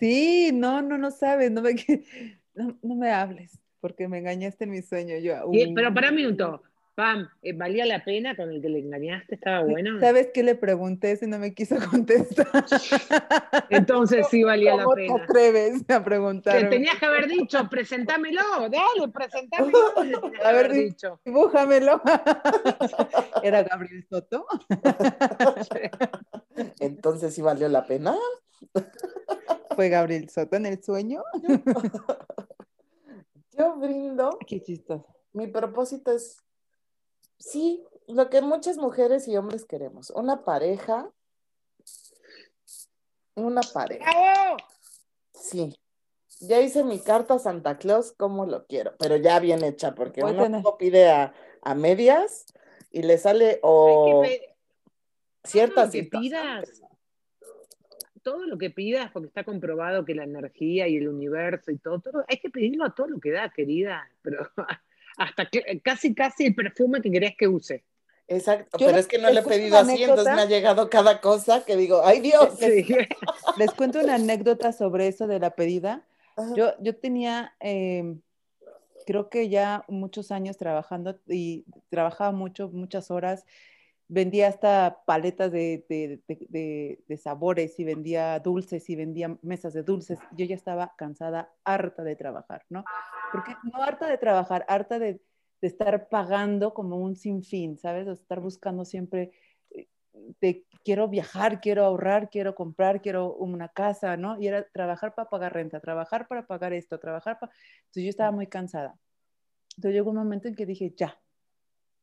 sí, no, no, no sabes, no me, [LAUGHS] no, no me hables, porque me engañaste en mi sueño. Yo, pero para un minuto, Pam, eh, ¿valía la pena con el que le engañaste? ¿Estaba bueno? ¿Sabes qué le pregunté si no me quiso contestar? [LAUGHS] Entonces sí valía la pena. ¿Cómo te atreves a preguntar? Te tenías que haber dicho, presentámelo, dale, presentámelo. [LAUGHS] A ver, dicho. dibújamelo. [LAUGHS] ¿Era Gabriel Soto? Entonces sí valió la pena. ¿Fue Gabriel Soto en el sueño? Yo brindo. Qué chistoso. Mi propósito es sí, lo que muchas mujeres y hombres queremos, una pareja, una pareja. Sí, ya hice mi carta a Santa Claus como lo quiero, pero ya bien hecha, porque uno pide a, medias y le sale o ciertas que pidas. Todo lo que pidas, porque está comprobado que la energía y el universo y todo, todo, hay que pedirlo a todo lo que da, querida, pero hasta que, casi, casi el perfume que querés que use. Exacto, pero es que no le he pedido así, entonces me ha llegado cada cosa que digo, ¡ay Dios! [LAUGHS] [LAUGHS] Les cuento una anécdota sobre eso de la pedida. Yo, yo tenía, em, creo que ya muchos años trabajando y trabajaba mucho, muchas horas vendía hasta paletas de, de, sabores y vendía dulces y vendía mesas de dulces. Yo ya estaba cansada, harta de trabajar, ¿no? Porque no harta de trabajar, harta de, estar pagando como un sinfín, ¿sabes? De estar buscando siempre, de quiero viajar, quiero ahorrar, quiero comprar, quiero una casa, ¿no? Y era trabajar para pagar renta, trabajar para pagar esto, trabajar para... Entonces yo estaba muy cansada. Entonces llegó un momento en que dije, ya,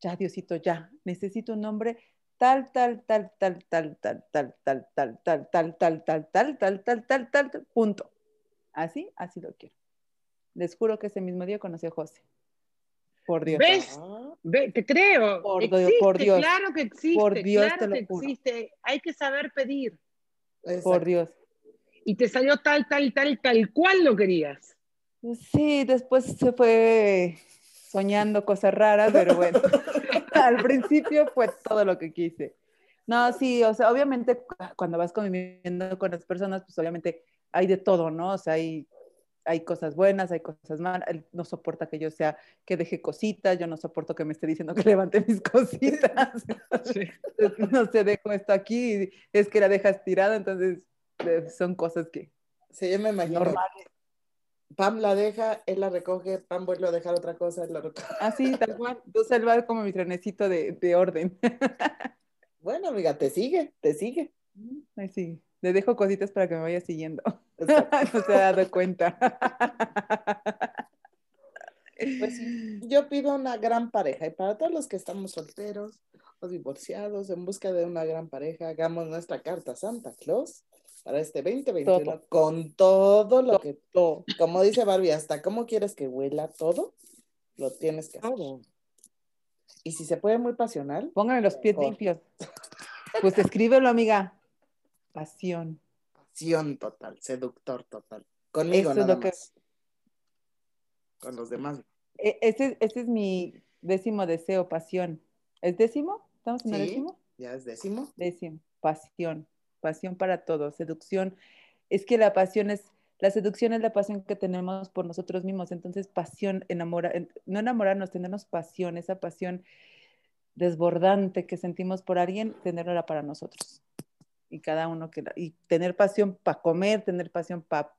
ya, Diosito, ya, necesito un nombre tal, tal, tal, tal, tal, tal, tal, tal, tal, tal, tal, tal, tal, tal, tal, tal, tal, tal, punto. Así, así lo quiero. Les juro que ese mismo día conocí a José. Por Dios. ¿Ves? te creo. Por, existe, por Dios. Claro que existe. Por Dios claro te lo que juro. existe. Hay que saber pedir. Por Dios. Y te salió tal, tal, tal, tal cual lo querías. Sí, después se fue soñando cosas raras, pero bueno, [LAUGHS] al principio fue todo lo que quise. No, sí, o sea, obviamente cuando vas conviviendo con las personas, pues obviamente hay de todo, ¿no? O sea, hay, hay cosas buenas, hay cosas malas, él no soporta que yo sea, que deje cositas, yo no soporto que me esté diciendo que [LAUGHS] levante mis cositas. Sí. no sé, dejo esto aquí, es que la dejas tirada, entonces eh, son cosas que... Sí, yo me imagino. Normales. Pam la deja, él la recoge, Pam vuelve a dejar otra cosa, él la recoge. Así, tal cual. Él va como mi trenecito de, de orden. [LAUGHS] bueno, amiga, te sigue, te sigue. Ay, sí. Le dejo cositas para que me vaya siguiendo. [LAUGHS] no se ha dado cuenta. pues sí, yo pido una gran pareja. Y para todos los que estamos solteros o divorciados, en busca de una gran pareja, hagamos nuestra carta Santa Claus para este 2021 todo. con todo lo que, todo. como dice Barbie, hasta cómo quieres que huela todo, lo tienes que hacer. Y si se puede muy pasional. Pónganme los pies mejor. limpios. Pues escríbelo, amiga. Pasión. Pasión total, seductor total. Conmigo Eso nada es lo más. que... Con los demás. Ese, ese, es mi décimo deseo, pasión. ¿Es décimo? ¿Estamos en sí, el décimo? Ya es décimo. Décimo, pasión pasión para todo, seducción. Es que la pasión es, la seducción es la pasión que tenemos por nosotros mismos. Entonces, pasión, enamora, no enamorarnos, tenernos pasión, esa pasión desbordante que sentimos por alguien, tenerla para nosotros. Y cada uno que, y tener pasión para comer, tener pasión para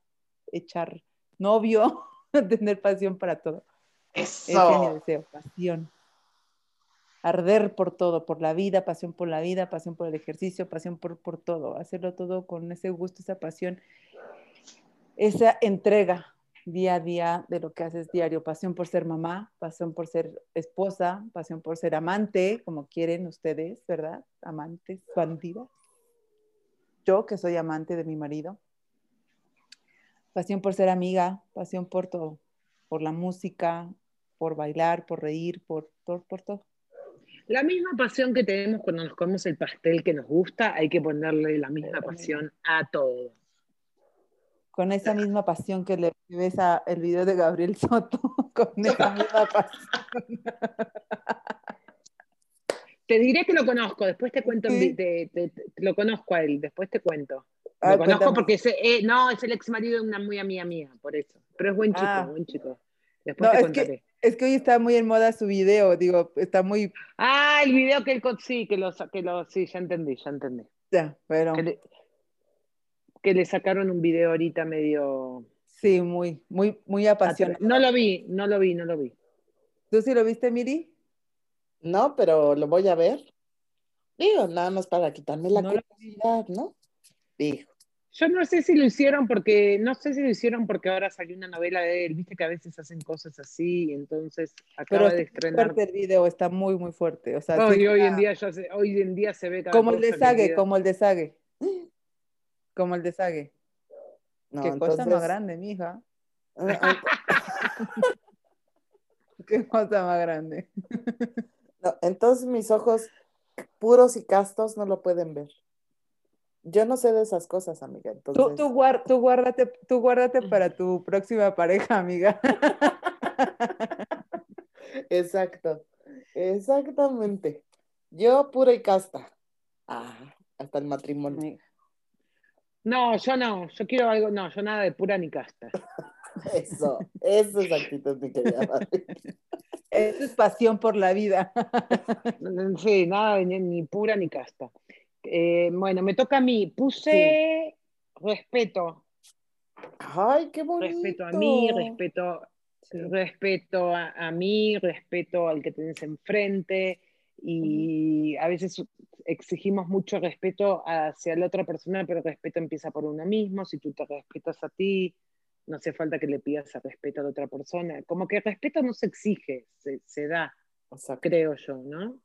echar novio, [LAUGHS] tener pasión para todo. Eso. Ese es mi deseo, pasión arder por todo, por la vida, pasión por la vida, pasión por el ejercicio, pasión por, por todo, hacerlo todo con ese gusto, esa pasión, esa entrega día a día de lo que haces diario, pasión por ser mamá, pasión por ser esposa, pasión por ser amante, como quieren ustedes, ¿verdad? Amantes, bandidas. Yo que soy amante de mi marido. Pasión por ser amiga, pasión por todo, por la música, por bailar, por reír, por, por, por todo. La misma pasión que tenemos cuando nos comemos el pastel que nos gusta, hay que ponerle la misma pasión a todo. Con esa misma pasión que le ves a el video de Gabriel Soto, [LAUGHS] con esa misma pasión. Te diré que lo conozco, después te cuento, ¿Sí? te, te, te, lo conozco a él, después te cuento. Lo ah, conozco cuéntame. porque ese, eh, no, es el ex marido de una muy amiga mía, por eso. Pero es buen chico, ah. buen chico. Después no, te es contaré. Que, es que hoy está muy en moda su video, digo, está muy... Ah, el video que él, sí, que lo, que lo, sí, ya entendí, ya entendí. Ya, pero... Que le, que le sacaron un video ahorita medio... Sí, muy, muy, muy apasionado. No lo vi, no lo vi, no lo vi. ¿Tú sí lo viste, Miri? No, pero lo voy a ver. Digo, nada más para quitarme la no curiosidad, ¿no? Digo. Yo no sé si lo hicieron porque, no sé si lo hicieron porque ahora salió una novela de él, viste que a veces hacen cosas así, y entonces acaba Pero de estrenar. Fuerte el video, está muy, muy fuerte. O sea, hoy, sí hoy, está... en día ya se, hoy en día se ve cada Como el de Sage, como el de Sage. Como el de Sage. No, Qué entonces... cosa más grande, mija. [LAUGHS] Qué cosa más grande. no, entonces mis ojos puros y castos no lo pueden ver. Yo no sé de esas cosas, amiga. Entonces... Tú, tú, guard, tú, guárdate, tú guárdate para tu próxima pareja, amiga. [LAUGHS] Exacto, exactamente. Yo pura y casta. Ah, hasta el matrimonio. No, yo no, yo quiero algo, no, yo nada de pura ni casta. [LAUGHS] Eso, eso es actitud, mi querida. Eso es pasión por la vida. [LAUGHS] Sí, nada de ni, ni pura ni casta. Eh, bueno, me toca a mí. Puse sí. respeto. Ay, qué bonito. Respeto a mí, respeto, sí. respeto a, a, mí, respeto al que tenés enfrente. Y a veces exigimos mucho respeto hacia la otra persona, pero el respeto empieza por uno mismo. Si tú te respetas a ti, no hace falta que le pidas el respeto a la otra persona. Como que el respeto no se exige, se, da, creo yo, ¿no?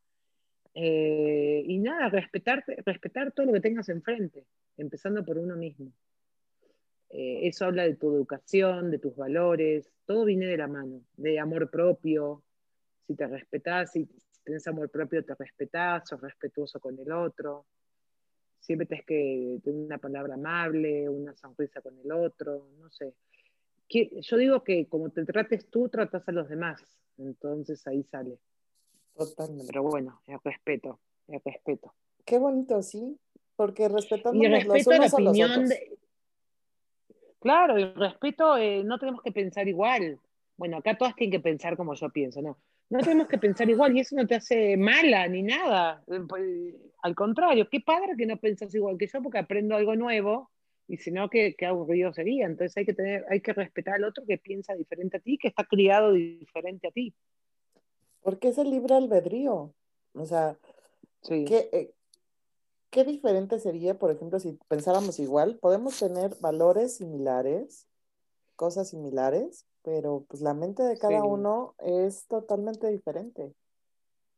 Eh, y nada, respetar, respetar todo lo que tengas enfrente, empezando por uno mismo. Eh, eso habla de tu educación, de tus valores, todo viene de la mano, de amor propio. Si te respetas, si tienes amor propio, te respetás, sos respetuoso con el otro. Siempre tienes que tener una palabra amable, una sonrisa con el otro, no sé. Yo digo que como te trates tú, tratas a los demás. Entonces ahí sale. Totalmente. Pero bueno, el respeto, el respeto. Qué bonito, sí, porque respetando y respeto la opinión de, Claro, y respeto, eh, no tenemos que pensar igual. Bueno, acá todas tienen que pensar como yo pienso, ¿no? No tenemos que pensar igual y eso no te hace mala ni nada. Eh, pues, al contrario, qué padre que no pensas igual que yo porque aprendo algo nuevo y si no, qué, qué aburrido sería. Entonces hay que, tener, hay que respetar al otro que piensa diferente a ti, que está criado diferente a ti. Porque es el libre albedrío. O sea, sí. ¿qué, eh, ¿Qué diferente sería, por ejemplo, si pensáramos igual? Podemos tener valores similares, cosas similares, pero pues la mente de cada uno es totalmente diferente.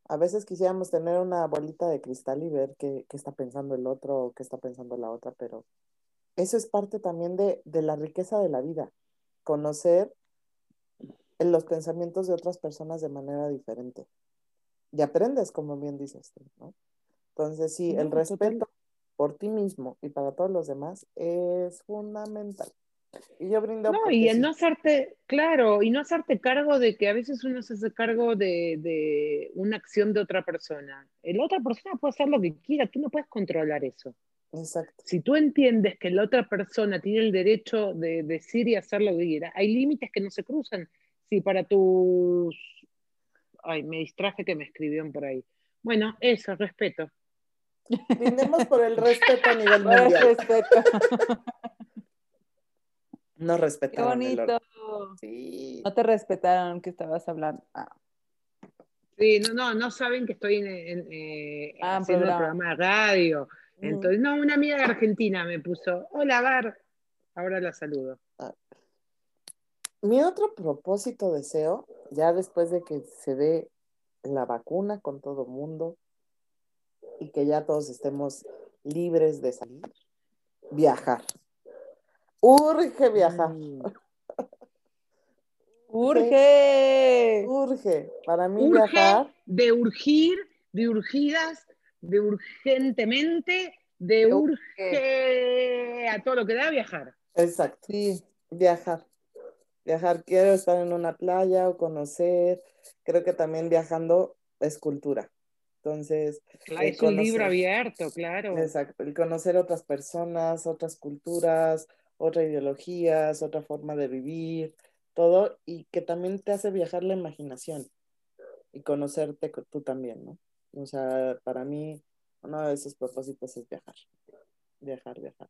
A veces quisiéramos tener una bolita de cristal y ver qué, está pensando el otro o qué está pensando la otra, pero eso es parte también de, de la riqueza de la vida, conocer los pensamientos de otras personas de manera diferente. Y aprendes, como bien dices, ¿no? Entonces, sí, el respeto por ti mismo y para todos los demás es fundamental. Y yo brindo. No, y el no hacerte, claro, y no hacerte cargo de que a veces uno se hace cargo de, de, una acción de otra persona. La otra persona puede hacer lo que quiera, tú no puedes controlar eso. Exacto. Si tú entiendes que la otra persona tiene el derecho de decir y hacer lo que quiera, hay límites que no se cruzan. Si para tus. Ay, me distraje que me escribieron por ahí. Bueno, eso, respeto. Brindemos por el respeto a nivel [LAUGHS] mundial. Respeto. [LAUGHS] No respetaron. Qué bonito. Sí. No te respetaron que estabas hablando. Ah. Sí, no, no, no saben que estoy en, eh, ah, haciendo un programa de radio. Entonces, no, una amiga de Argentina me puso, hola Bar, ahora la saludo. Ah. Mi otro propósito, deseo, ya después de que se dé la vacuna con todo mundo, y que ya todos estemos libres de salir, viajar. Urge viajar. Mm. [LAUGHS] Urge. Urge. Para mí viajar. De urgir, de urgidas, de urgentemente, de urge a todo lo que da viajar. Exacto. Sí, viajar. Viajar, quiero estar en una playa o conocer. Creo que también viajando es cultura. Entonces. es un libro abierto, claro. Exacto, el conocer otras personas, otras culturas, otras ideologías, otra forma de vivir, todo, y que también te hace viajar la imaginación y conocerte tú también, ¿no? O sea, para mí, uno de esos propósitos es viajar, viajar, viajar.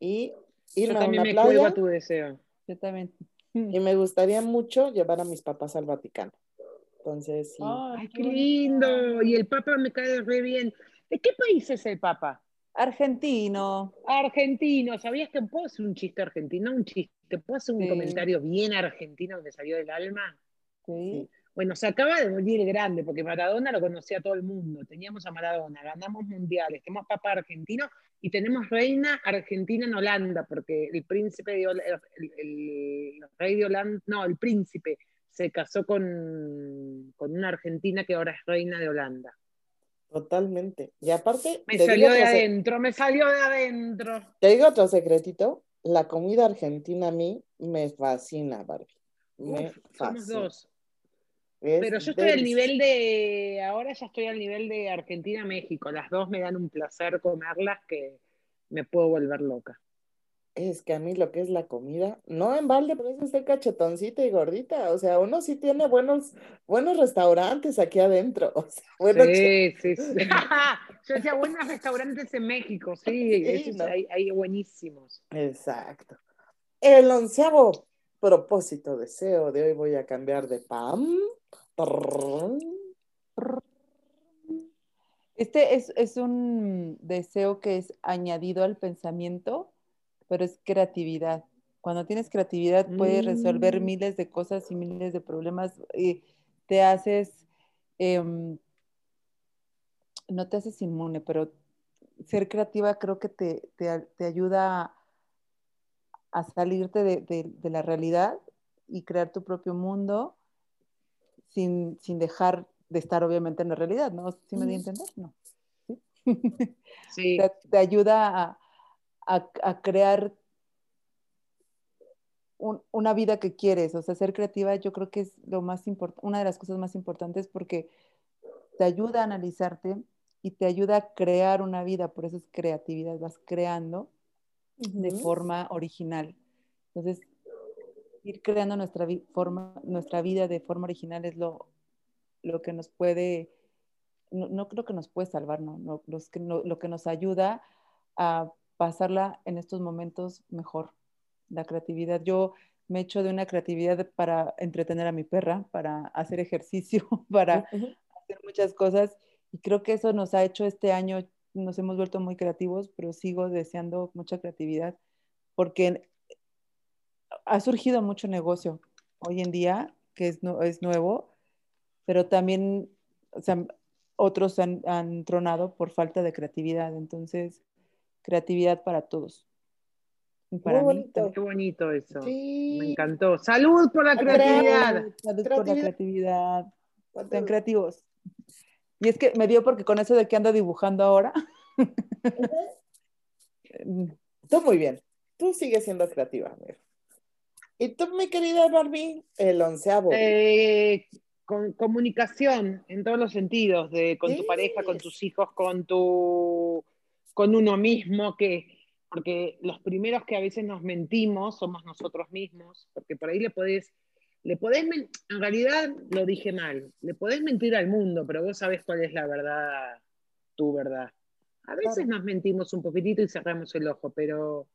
Y ir a una playa. tu deseo. Yo también. Y me gustaría mucho llevar a mis papás al Vaticano. Entonces, sí. ¡Ay, qué lindo! Y el Papa me cae re bien. ¿De qué país es el Papa? Argentino. Argentino. ¿Sabías que puedo hacer un chiste argentino? Un chiste. ¿Puedo hacer un comentario bien argentino que me salió del alma? Sí. Bueno, se acaba de morir grande, porque Maradona lo conocía todo el mundo. Teníamos a Maradona, ganamos mundiales, tenemos papa argentino y tenemos reina argentina en Holanda, porque el príncipe de el, el, rey de Holanda, no, el príncipe se casó con, una argentina que ahora es reina de Holanda. Totalmente. Y aparte... Me salió de adentro, me salió de adentro. Te digo otro secretito, la comida argentina a mí me fascina, Barbie. Me Somos dos. Pero yo estoy al nivel de, ahora ya estoy al nivel de Argentina-México. Las dos me dan un placer comerlas que me puedo volver loca es que a mí lo que es la comida, no en balde, pero es ser cachetoncita y gordita. O sea, uno sí tiene buenos, buenos restaurantes aquí adentro. [LAUGHS] sí, sí, sí. [LAUGHS] [LAUGHS] Yo decía buenos restaurantes en México, sí, hay, buenísimos. Exacto. El onceavo propósito, deseo de hoy voy a cambiar de pan. Este es, un deseo que es añadido al pensamiento, pero es creatividad. Cuando tienes creatividad puedes resolver mm. miles de cosas y miles de problemas. Y te haces, em, no te haces inmune, pero ser creativa creo que te, ayuda a, salirte de, la realidad y crear tu propio mundo sin, dejar de estar obviamente en la realidad, ¿no? ¿Sí me di a entender? No. Sí. [LAUGHS] te, ayuda a, crear una vida que quieres, o sea, ser creativa yo creo que es lo más importante, una de las cosas más importantes porque te ayuda a analizarte y te ayuda a crear una vida, por eso es creatividad, vas creando de forma original. Entonces, ir creando nuestra, forma, nuestra vida de forma original es lo, lo que nos puede, no, creo que nos puede salvar, no, lo que nos ayuda a pasarla en estos momentos mejor, la creatividad. Yo me echo de una creatividad para entretener a mi perra, para hacer ejercicio, [LAUGHS] para hacer muchas cosas y creo que eso nos ha hecho este año, nos hemos vuelto muy creativos, pero sigo deseando mucha creatividad porque ha surgido mucho negocio hoy en día, que es, es nuevo, pero también otros han, han, tronado por falta de creatividad. Entonces, creatividad para todos. para Muy bonito. Qué bonito eso. Me encantó. Salud por la creatividad. Salud por la creatividad. Estén creativos. Y es que me dio porque con eso de que ando dibujando ahora. [LAUGHS] tú muy bien. Tú sigues siendo creativa. ¿Y tú, mi querida Barbie? El onceavo. Eh, con comunicación en todos los sentidos, de, con tu pareja, con tus hijos, con tu con uno mismo, que, porque los primeros que a veces nos mentimos somos nosotros mismos, porque por ahí le podés le podés, en realidad lo dije mal, le podés mentir al mundo, pero vos sabés cuál es la verdad, tu verdad. A veces nos mentimos un poquitito y cerramos el ojo, pero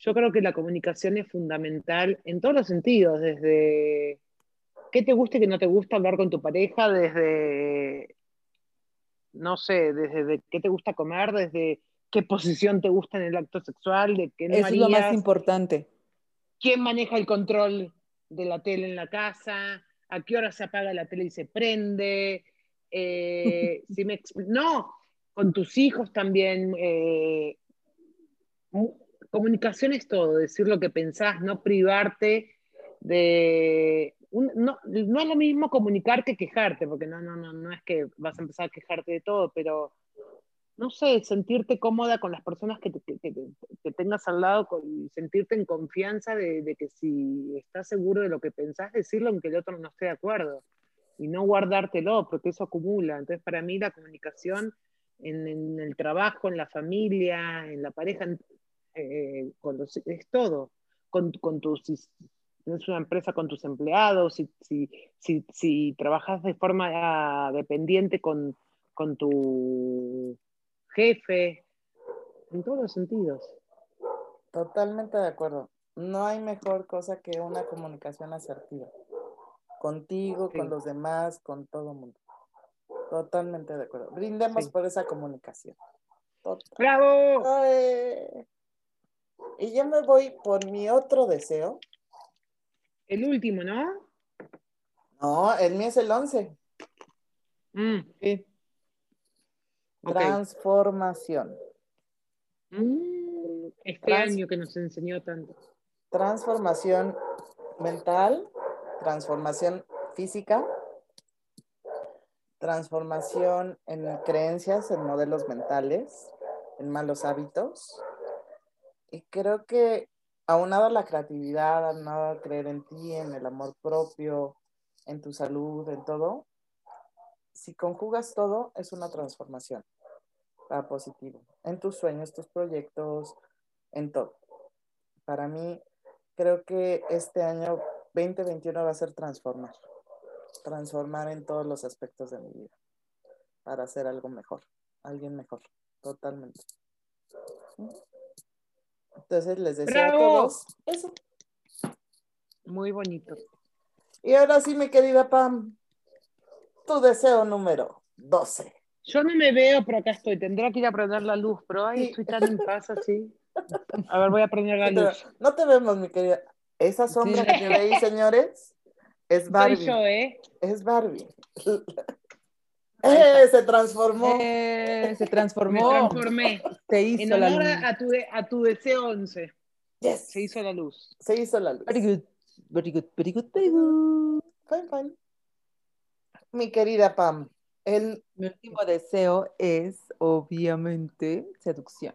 yo creo que la comunicación es fundamental en todos los sentidos, desde qué te gusta y qué no te gusta hablar con tu pareja, desde, no sé, desde qué te gusta comer, desde qué posición te gusta en el acto sexual, de qué no Eso es lo más importante. ¿Quién maneja el control de la tele en la casa, a qué hora se apaga la tele y se prende, eh, [LAUGHS] si me, no, con tus hijos también. Eh, comunicación es todo, decir lo que pensás, no privarte de... no, no, es lo mismo comunicar que quejarte, porque no, no, no, no es que vas a empezar a quejarte de todo, pero no sé, sentirte cómoda con las personas que, tengas al lado y sentirte en confianza de, que si estás seguro de lo que pensás, decirlo aunque el otro no esté de acuerdo y no guardártelo, porque eso acumula. Entonces, para mí la comunicación en, el trabajo, en la familia, en la pareja, eh, es todo. Con, con tus, si tienes una empresa con tus empleados, si, si, si, si trabajas de forma dependiente con, con tu jefe, en todos los sentidos. Totalmente de acuerdo. No hay mejor cosa que una comunicación asertiva. Contigo, con los demás, con todo el mundo. Totalmente de acuerdo. Brindemos por esa comunicación. ¡Bravo! Y yo me voy por mi otro deseo. El último, ¿no? No, el mío es el 11. Mm. Sí. Transformación. Mm, este año que nos enseñó tanto. Transformación mental, transformación física, transformación en creencias, en modelos mentales, en malos hábitos. Y creo que aunado a la creatividad, aunado a creer en ti, en el amor propio, en tu salud, en todo, si conjugas todo, es una transformación para positivo, en tus sueños, tus proyectos, en todo. Para mí, creo que este año 2021 va a ser transformar, transformar en todos los aspectos de mi vida, para hacer algo mejor, alguien mejor, totalmente. Entonces les deseo a todos eso. Muy bonito. Y ahora sí, mi querida Pam, tu deseo número 12. Yo no me veo, pero acá estoy. Tendré que ir a prender la luz, pero ay, estoy tan en paz así. A ver, voy a prender la luz. No te vemos, mi querida. Esa sombra que ve ahí, señores, es Barbie. Soy yo, ¿eh? Es Barbie. [LAUGHS] ¡Eh! Se transformó. Eh, se transformó. Me transformé. Se hizo en la honor luz. a tu, a tu deseo 11. Yes. Se hizo la luz. Se hizo la luz. Very good, very good, very good, very good. Fine, fine. Mi querida Pam, el Mi último deseo es, obviamente, seducción.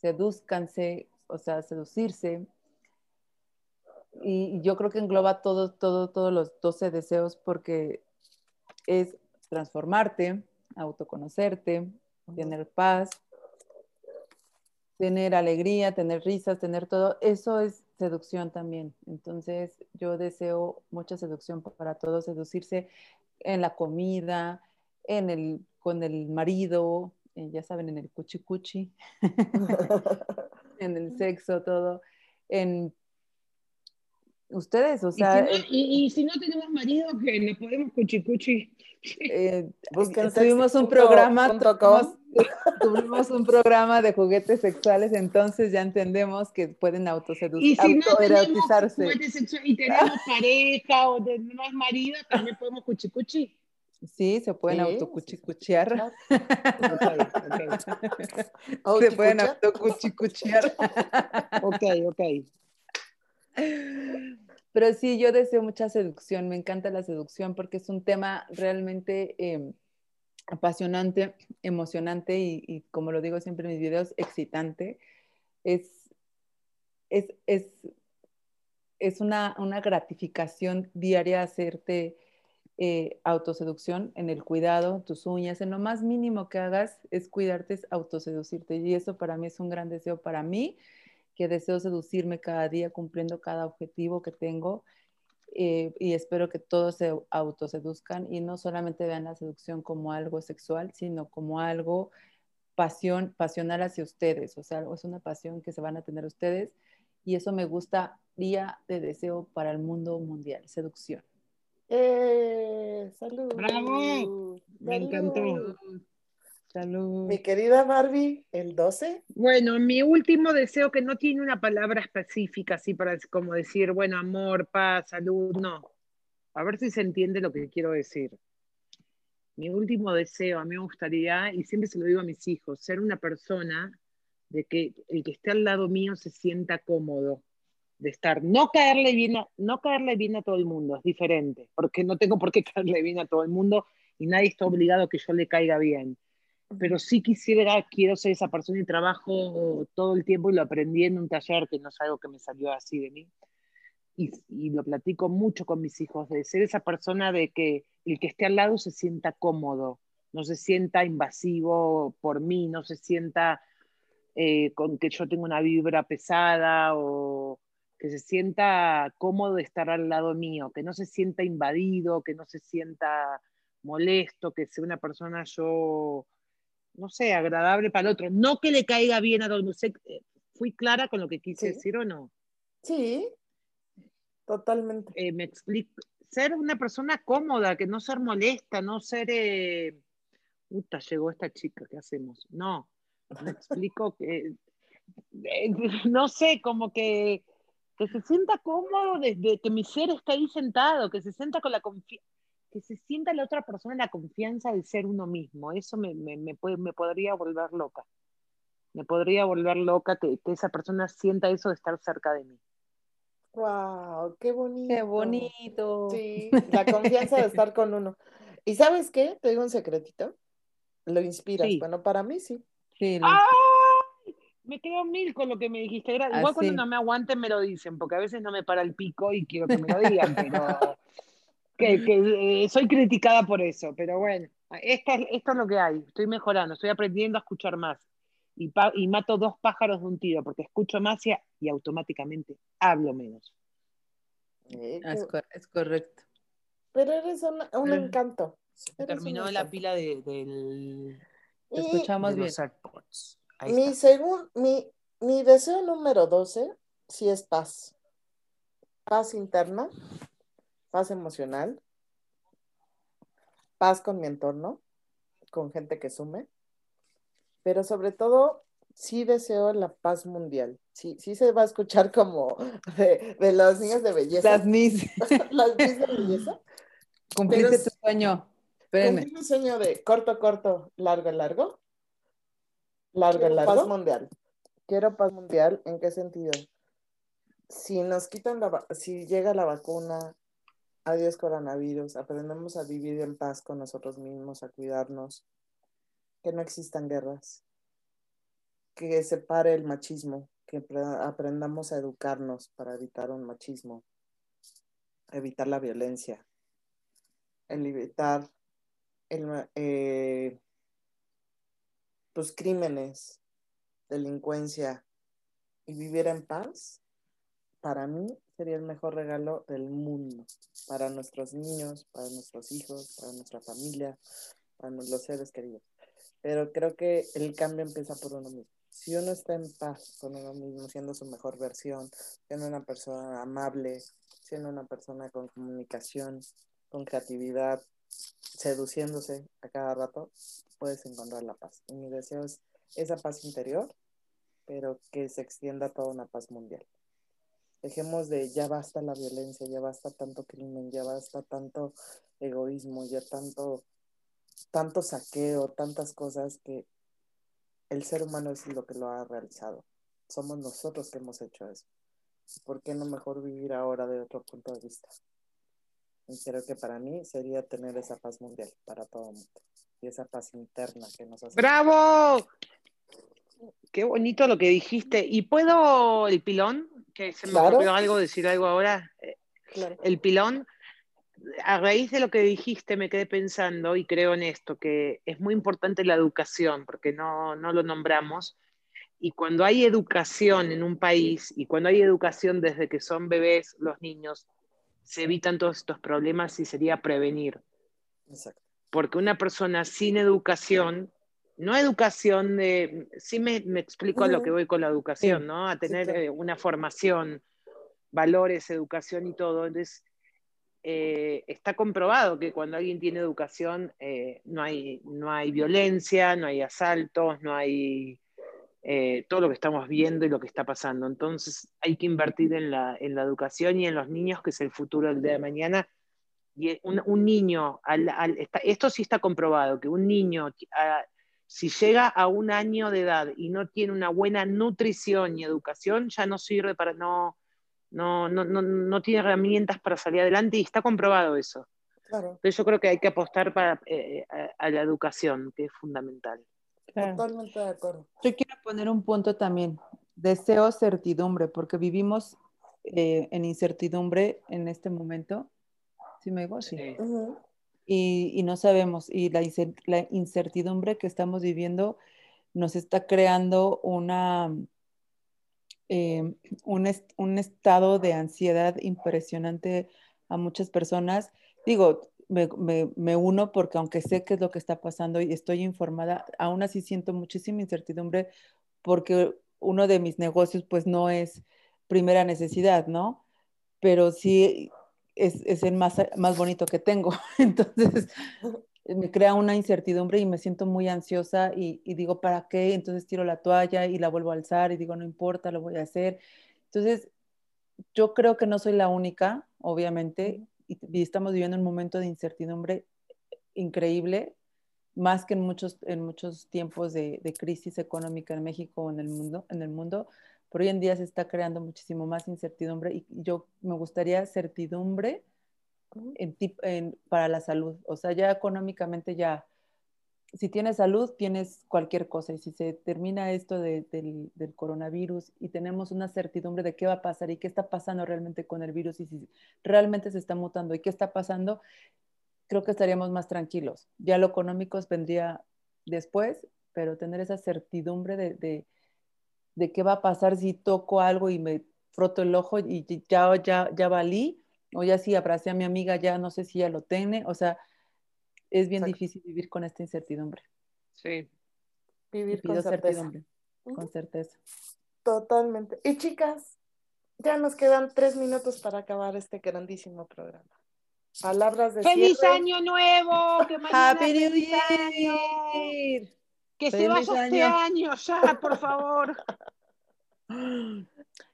Sedúzcanse, o sea, seducirse. Y yo creo que engloba todo, todo, todos los 12 deseos porque es transformarte, autoconocerte, tener paz, tener alegría, tener risas, tener todo. Eso es seducción también. Entonces, yo deseo mucha seducción para todos, seducirse en la comida, en el, con el marido, eh, ya saben, en el cuchi cuchi, [LAUGHS] en el [LAUGHS] sexo, todo, en ustedes, o Y si, sea, no, en- y- y si no tenemos marido, que nos podemos cuchicuchi. eh, [LAUGHS] tuvimos un punto- programa, punto com. tuvimos, un programa de juguetes sexuales, entonces ya entendemos que pueden Y autoseducir, si no tenemos autoerotizarse. juguete sexual y tenemos pareja o tenemos marido, también podemos cuchicuchi. Sí, se pueden Sí, autocuchicuchear. Oh, [LAUGHS] Se pueden autocuchicuchear. Ok, ok. [LAUGHS] Pero sí, yo deseo mucha seducción, me encanta la seducción porque es un tema realmente eh, apasionante, emocionante y, y, como lo digo siempre en mis videos, excitante. Es, es, es, es una, una gratificación diaria hacerte eh, autoseducción en el cuidado, tus uñas, en lo más mínimo que hagas es cuidarte, es autoseducirte. Y eso para mí es un gran deseo para mí que deseo seducirme cada día cumpliendo cada objetivo que tengo eh, y espero que todos se autoseduzcan y no solamente vean la seducción como algo sexual, sino como algo pasión, pasional hacia ustedes, o sea, es una pasión que se van a tener ustedes y eso me gusta día de deseo para el mundo mundial, seducción. Eh, salud. Bravo. Me encantó. Salud. Mi querida Barbie, el 12. Bueno, mi último deseo que no tiene una palabra específica, así para como decir, bueno, amor, paz, salud, no. A ver si se entiende lo que quiero decir. Mi último deseo, a mí me gustaría, y siempre se lo digo a mis hijos, ser una persona de que el que esté al lado mío se sienta cómodo de estar, no caerle bien a, no caerle bien a todo el mundo, es diferente, porque no tengo por qué [LAUGHS] caerle bien a todo el mundo y nadie está obligado a que yo le caiga bien pero sí quisiera, quiero ser esa persona y trabajo todo el tiempo y lo aprendí en un taller que no es algo que me salió así de mí. Y, y, lo platico mucho con mis hijos, de ser esa persona de que el que esté al lado se sienta cómodo, no se sienta invasivo por mí, no se sienta eh, con que yo tengo una vibra pesada o que se sienta cómodo de estar al lado mío, que no se sienta invadido, que no se sienta molesto, que sea una persona yo no sé, agradable para el otro. No que le caiga bien a todo el mundo. ¿Fui clara con lo que quise Sí. decir o no? Sí, totalmente. Eh, me explico. Ser una persona cómoda, que no ser molesta, no ser. Eh... Puta, llegó esta chica, ¿qué hacemos? No, me explico que. eh, [LAUGHS] no sé, como que. Que se sienta cómodo desde que mi ser está ahí sentado, que se sienta con la confianza que se sienta la otra persona la confianza de ser uno mismo. Eso me, me, me, puede, me podría volver loca. Me podría volver loca que, que, esa persona sienta eso de estar cerca de mí. ¡Wow! ¡Qué bonito! ¡Qué bonito! Sí, [LAUGHS] la confianza de estar con uno. ¿Y sabes qué? Te digo un secretito. Lo inspiras. Sí. Bueno, para mí sí. Sí. Me quedo mil con lo que me dijiste. Igual Ah, cuando sí. no me aguanten me lo dicen, porque a veces no me para el pico y quiero que me lo digan, pero [LAUGHS] que, que, eh, soy criticada por eso. Pero bueno, esta es- esto es lo que hay. Estoy mejorando, estoy aprendiendo a escuchar más. Y, pa- y mato dos pájaros de un tiro, porque escucho más y, y automáticamente hablo menos. Eh, es, cor- es correcto. Pero eres un, un Pero- encanto. Se terminó la pila de, del, Te escuchamos bien. AirPods. Ahí mi, está. segun, mi, mi deseo número 12 sí es paz. Paz interna, paz emocional, paz con mi entorno, con gente que sume, pero sobre todo sí deseo la paz mundial. Sí, sí se va a escuchar [LAUGHS] como de, de los niños de belleza. Las mis. [LAUGHS] las mis de belleza. Cumpliste tu sueño. Cumplí mi sueño de corto, corto, largo, largo. Largo, largo. Paz mundial. Quiero paz mundial. ¿En qué sentido? Si nos quitan la, si llega la vacuna, adiós coronavirus, aprendemos a vivir en paz con nosotros mismos, a cuidarnos, que no existan guerras, que se pare el machismo, que aprendamos a educarnos para evitar un machismo, evitar la violencia, el evitar el, eh, los crímenes, delincuencia y vivir en paz, para mí sería el mejor regalo del mundo, para nuestros niños, para nuestros hijos, para nuestra familia, para los seres queridos. Pero creo que el cambio empieza por uno mismo. Si uno está en paz con uno mismo, siendo su mejor versión, siendo una persona amable, siendo una persona con comunicación, con creatividad, seduciéndose a cada rato, puedes encontrar la paz. Y mi deseo es esa paz interior, pero que se extienda toda una paz mundial. Dejemos de ya basta la violencia, ya basta tanto crimen, ya basta tanto egoísmo, ya tanto, tanto saqueo, tantas cosas que el ser humano es lo que lo ha realizado. Somos nosotros que hemos hecho eso. ¿Por qué no mejor vivir ahora de otro punto de vista? Y creo que para mí sería tener esa paz mundial para todo el mundo. Y esa paz interna que nos hace. ¡Bravo! Qué bonito lo que dijiste. ¿Y puedo el pilón? Que se me ocurrió algo, decir algo ahora. Eh, el pilón, a raíz de lo que dijiste, me quedé pensando y creo en esto, que es muy importante la educación, porque no, no lo nombramos. Y cuando hay educación en un país, y cuando hay educación desde que son bebés los niños, se evitan todos estos problemas y sería prevenir. Exacto. Porque una persona sin educación, no educación de, sí me, explico a lo que voy con la educación, ¿no? A tener eh, una formación, valores, educación y todo. Entonces, eh, está comprobado que cuando alguien tiene educación eh, no, hay, no hay violencia, no hay asaltos, no hay eh, todo lo que estamos viendo y lo que está pasando. Entonces hay que invertir en la, en la educación y en los niños, que es el futuro del día de mañana. Y un, un niño, esto sí está comprobado, que un niño, si llega a un año de edad y no tiene una buena nutrición y educación, ya no sirve para, no, no, no, no, no tiene herramientas para salir adelante y está comprobado eso. Entonces yo creo que hay que apostar para, eh, a la educación, que es fundamental. Totalmente de acuerdo. Yo quiero poner un punto también. Deseo certidumbre, porque vivimos eh, en incertidumbre en este momento. ¿Sí me digo? Sí. Y, no sabemos. Y la, incertidumbre que estamos viviendo nos está creando una, eh, un, un estado de ansiedad impresionante a muchas personas. Digo, me, uno porque aunque sé qué es lo que está pasando y estoy informada, aún así siento muchísima incertidumbre porque uno de mis negocios pues no es primera necesidad, ¿no? Pero sí es, el más, más bonito que tengo. [LAUGHS] Entonces me crea una incertidumbre y me siento muy ansiosa y, y, digo, ¿para qué? Entonces tiro la toalla y la vuelvo a alzar y digo, no importa, lo voy a hacer. Entonces, yo creo que no soy la única, obviamente, y, estamos viviendo un momento de incertidumbre increíble, más que en muchos, en muchos tiempos de, crisis económica en México o en el mundo, en el mundo, pero hoy en día se está creando muchísimo más incertidumbre y yo me gustaría certidumbre en, para la salud. O sea, ya económicamente ya, si tienes salud, tienes cualquier cosa. Y si se termina esto del, del, coronavirus y tenemos una certidumbre de qué va a pasar y qué está pasando realmente con el virus y si realmente se está mutando y qué está pasando, creo que estaríamos más tranquilos. Ya lo económico vendría después, pero tener esa certidumbre de, de, de, qué va a pasar si toco algo y me froto el ojo y ya, ya, ya valí, o ya si abracé a mi amiga, ya no sé si ya lo tiene, o sea es bien difícil vivir con esta incertidumbre. Sí. Vivir con certeza. Con certeza. Totalmente. Y chicas, ya nos quedan tres minutos para acabar este grandísimo programa. Palabras de ¡Feliz año nuevo! ¡Que [LAUGHS] ¡Happy New Year! Que se vaya este año ya, por favor. [LAUGHS]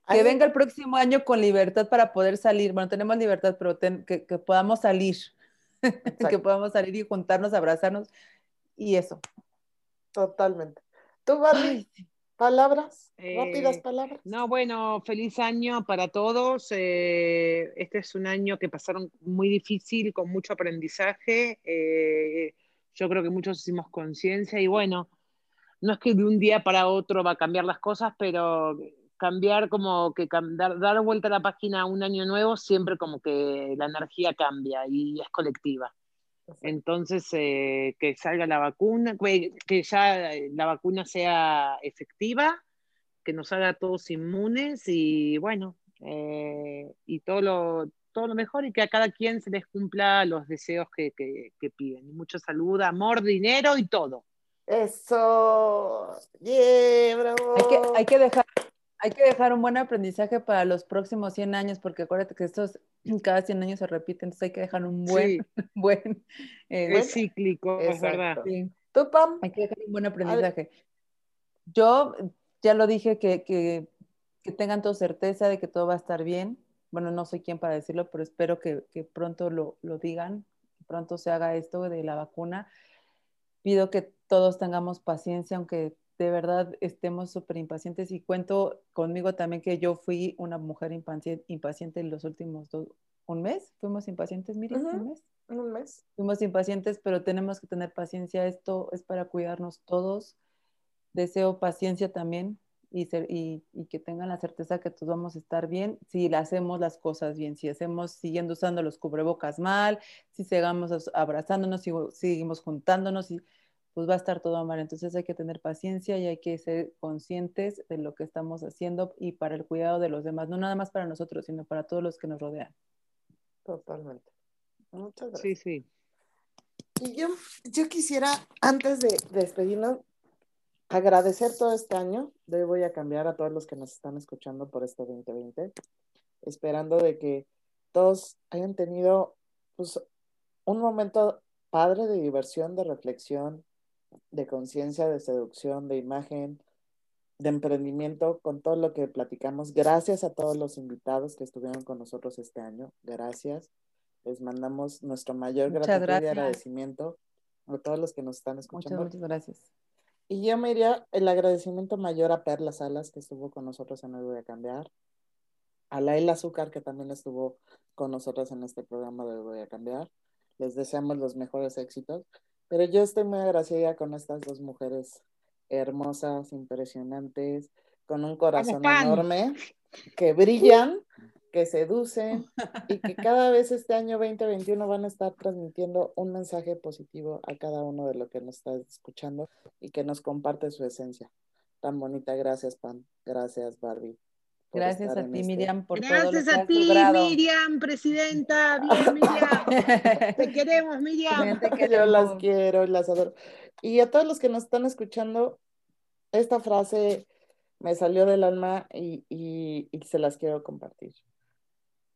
Que venga el próximo año con libertad para poder salir. Bueno, tenemos libertad, pero que, podamos salir. [LAUGHS] que podamos salir y juntarnos, abrazarnos y eso. Totalmente. ¿Tú, Barbie? ¿Palabras? Rápidas eh, palabras. No, bueno, feliz año para todos. Eh, este es un año que pasaron muy difícil, con mucho aprendizaje. Eh, yo creo que muchos hicimos conciencia y bueno, no es que de un día para otro va a cambiar las cosas, pero cambiar como que dar, dar vuelta a la página a un año nuevo, siempre como que la energía cambia y es colectiva. Entonces, eh, que salga la vacuna, que ya la vacuna sea efectiva, que nos haga todos inmunes y bueno, eh, y todo lo, todo lo mejor y que a cada quien se les cumpla los deseos que, que, piden. Mucha salud, amor, dinero y todo. Eso. Yeah, bravo. Hay que, hay que dejar hay que dejar un buen aprendizaje para los próximos 100 años, porque acuérdate que estos [CLEARS THROAT] cada 100 años se repiten, entonces hay que dejar un buen, [LAUGHS] buen, eh, es cíclico, es verdad. ¿Tú, Pam? Hay que dejar un buen aprendizaje. Yo ya lo dije que, que, que, tengan toda certeza de que todo va a estar bien. Bueno, no soy quien para decirlo, pero espero que, que pronto lo, lo digan, que pronto se haga esto de la vacuna. Pido que todos tengamos paciencia, aunque de verdad estemos súper impacientes y cuento conmigo también que yo fui una mujer impaciente, en los últimos dos, un mes, fuimos impacientes, Miriam, un mes. Un mes. Fuimos impacientes, pero tenemos que tener paciencia, esto es para cuidarnos todos. Deseo paciencia también y, ser, y, que tengan la certeza que todos vamos a estar bien si hacemos las cosas bien, si hacemos siguiendo usando los cubrebocas mal, si seguimos abrazándonos, si seguimos juntándonos y pues va a estar todo mal. Entonces hay que tener paciencia y hay que ser conscientes de lo que estamos haciendo y para el cuidado de los demás, no nada más para nosotros, sino para todos los que nos rodean. Totalmente. Muchas gracias. Sí, sí. Y yo, yo quisiera, antes de, despedirnos, agradecer todo este año. De voy a cambiar a todos los que nos están escuchando por este 2020, esperando de que todos hayan tenido pues, un momento padre de diversión, de reflexión, de conciencia, de seducción, de imagen, de emprendimiento, con todo lo que platicamos. Gracias a todos los invitados que estuvieron con nosotros este año. Gracias. Les mandamos nuestro mayor gratitud y agradecimiento a todos los que nos están escuchando. Muchas, gracias. Y yo me iría el agradecimiento mayor a Perla Salas, que estuvo con nosotros en Hoy Voy a Cambiar. A Laila Azúcar, que también estuvo con nosotros en este programa de Hoy Voy a Cambiar. Les deseamos los mejores éxitos. Pero yo estoy muy agradecida con estas dos mujeres hermosas, impresionantes, con un corazón enorme, que brillan, que seducen [LAUGHS] y que cada vez este año 2021 van a estar transmitiendo un mensaje positivo a cada uno de los que nos está escuchando y que nos comparte su esencia. Tan bonita, gracias Pam, gracias Barbie. Gracias a ti, este Miriam, por Gracias todo lo que a ti, Miriam, presidenta. Bien, Miriam. [LAUGHS] Te queremos, Miriam. Yo las quiero, las adoro. Y a todos los que nos están escuchando, esta frase me salió del alma y, y se las quiero compartir.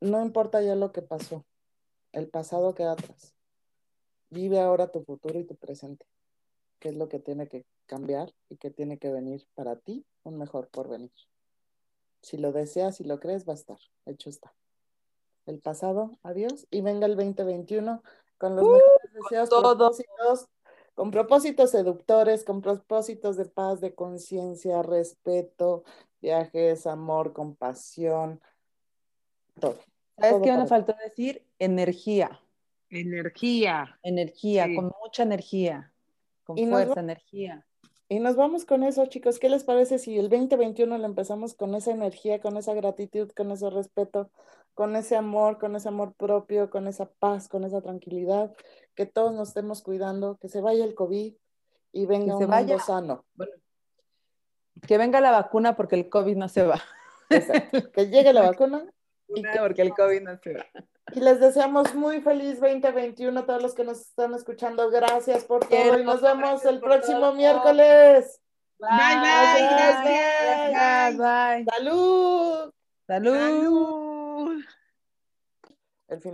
No importa ya lo que pasó, el pasado queda atrás. Vive ahora tu futuro y tu presente, que es lo que tiene que cambiar y que tiene que venir para ti un mejor porvenir. Si lo deseas, si lo crees, va a estar. Hecho está. El pasado, adiós. Y venga el 2021 con los uh, mejores deseos, propósitos, con propósitos seductores, con propósitos de paz, de conciencia, respeto, viajes, amor, compasión, todo. ¿Sabes qué me faltó decir? Energía. Energía. Energía, con mucha energía, con fuerza, energía. Y nos vamos con eso, chicos. ¿Qué les parece si el 2021 lo empezamos con esa energía, con esa gratitud, con ese respeto, con ese amor, con ese amor propio, con esa paz, con esa tranquilidad? Que todos nos estemos cuidando, que se vaya el COVID y venga un mundo sano. que venga la vacuna porque el COVID no se va. Que llegue la [LAUGHS] vacuna. Y porque el COVID no se va. Y les deseamos muy feliz 2021 a todos los que nos están escuchando. Gracias por todo y nos vemos el próximo miércoles. Bye, bye, gracias. Bye. Salud. Salud.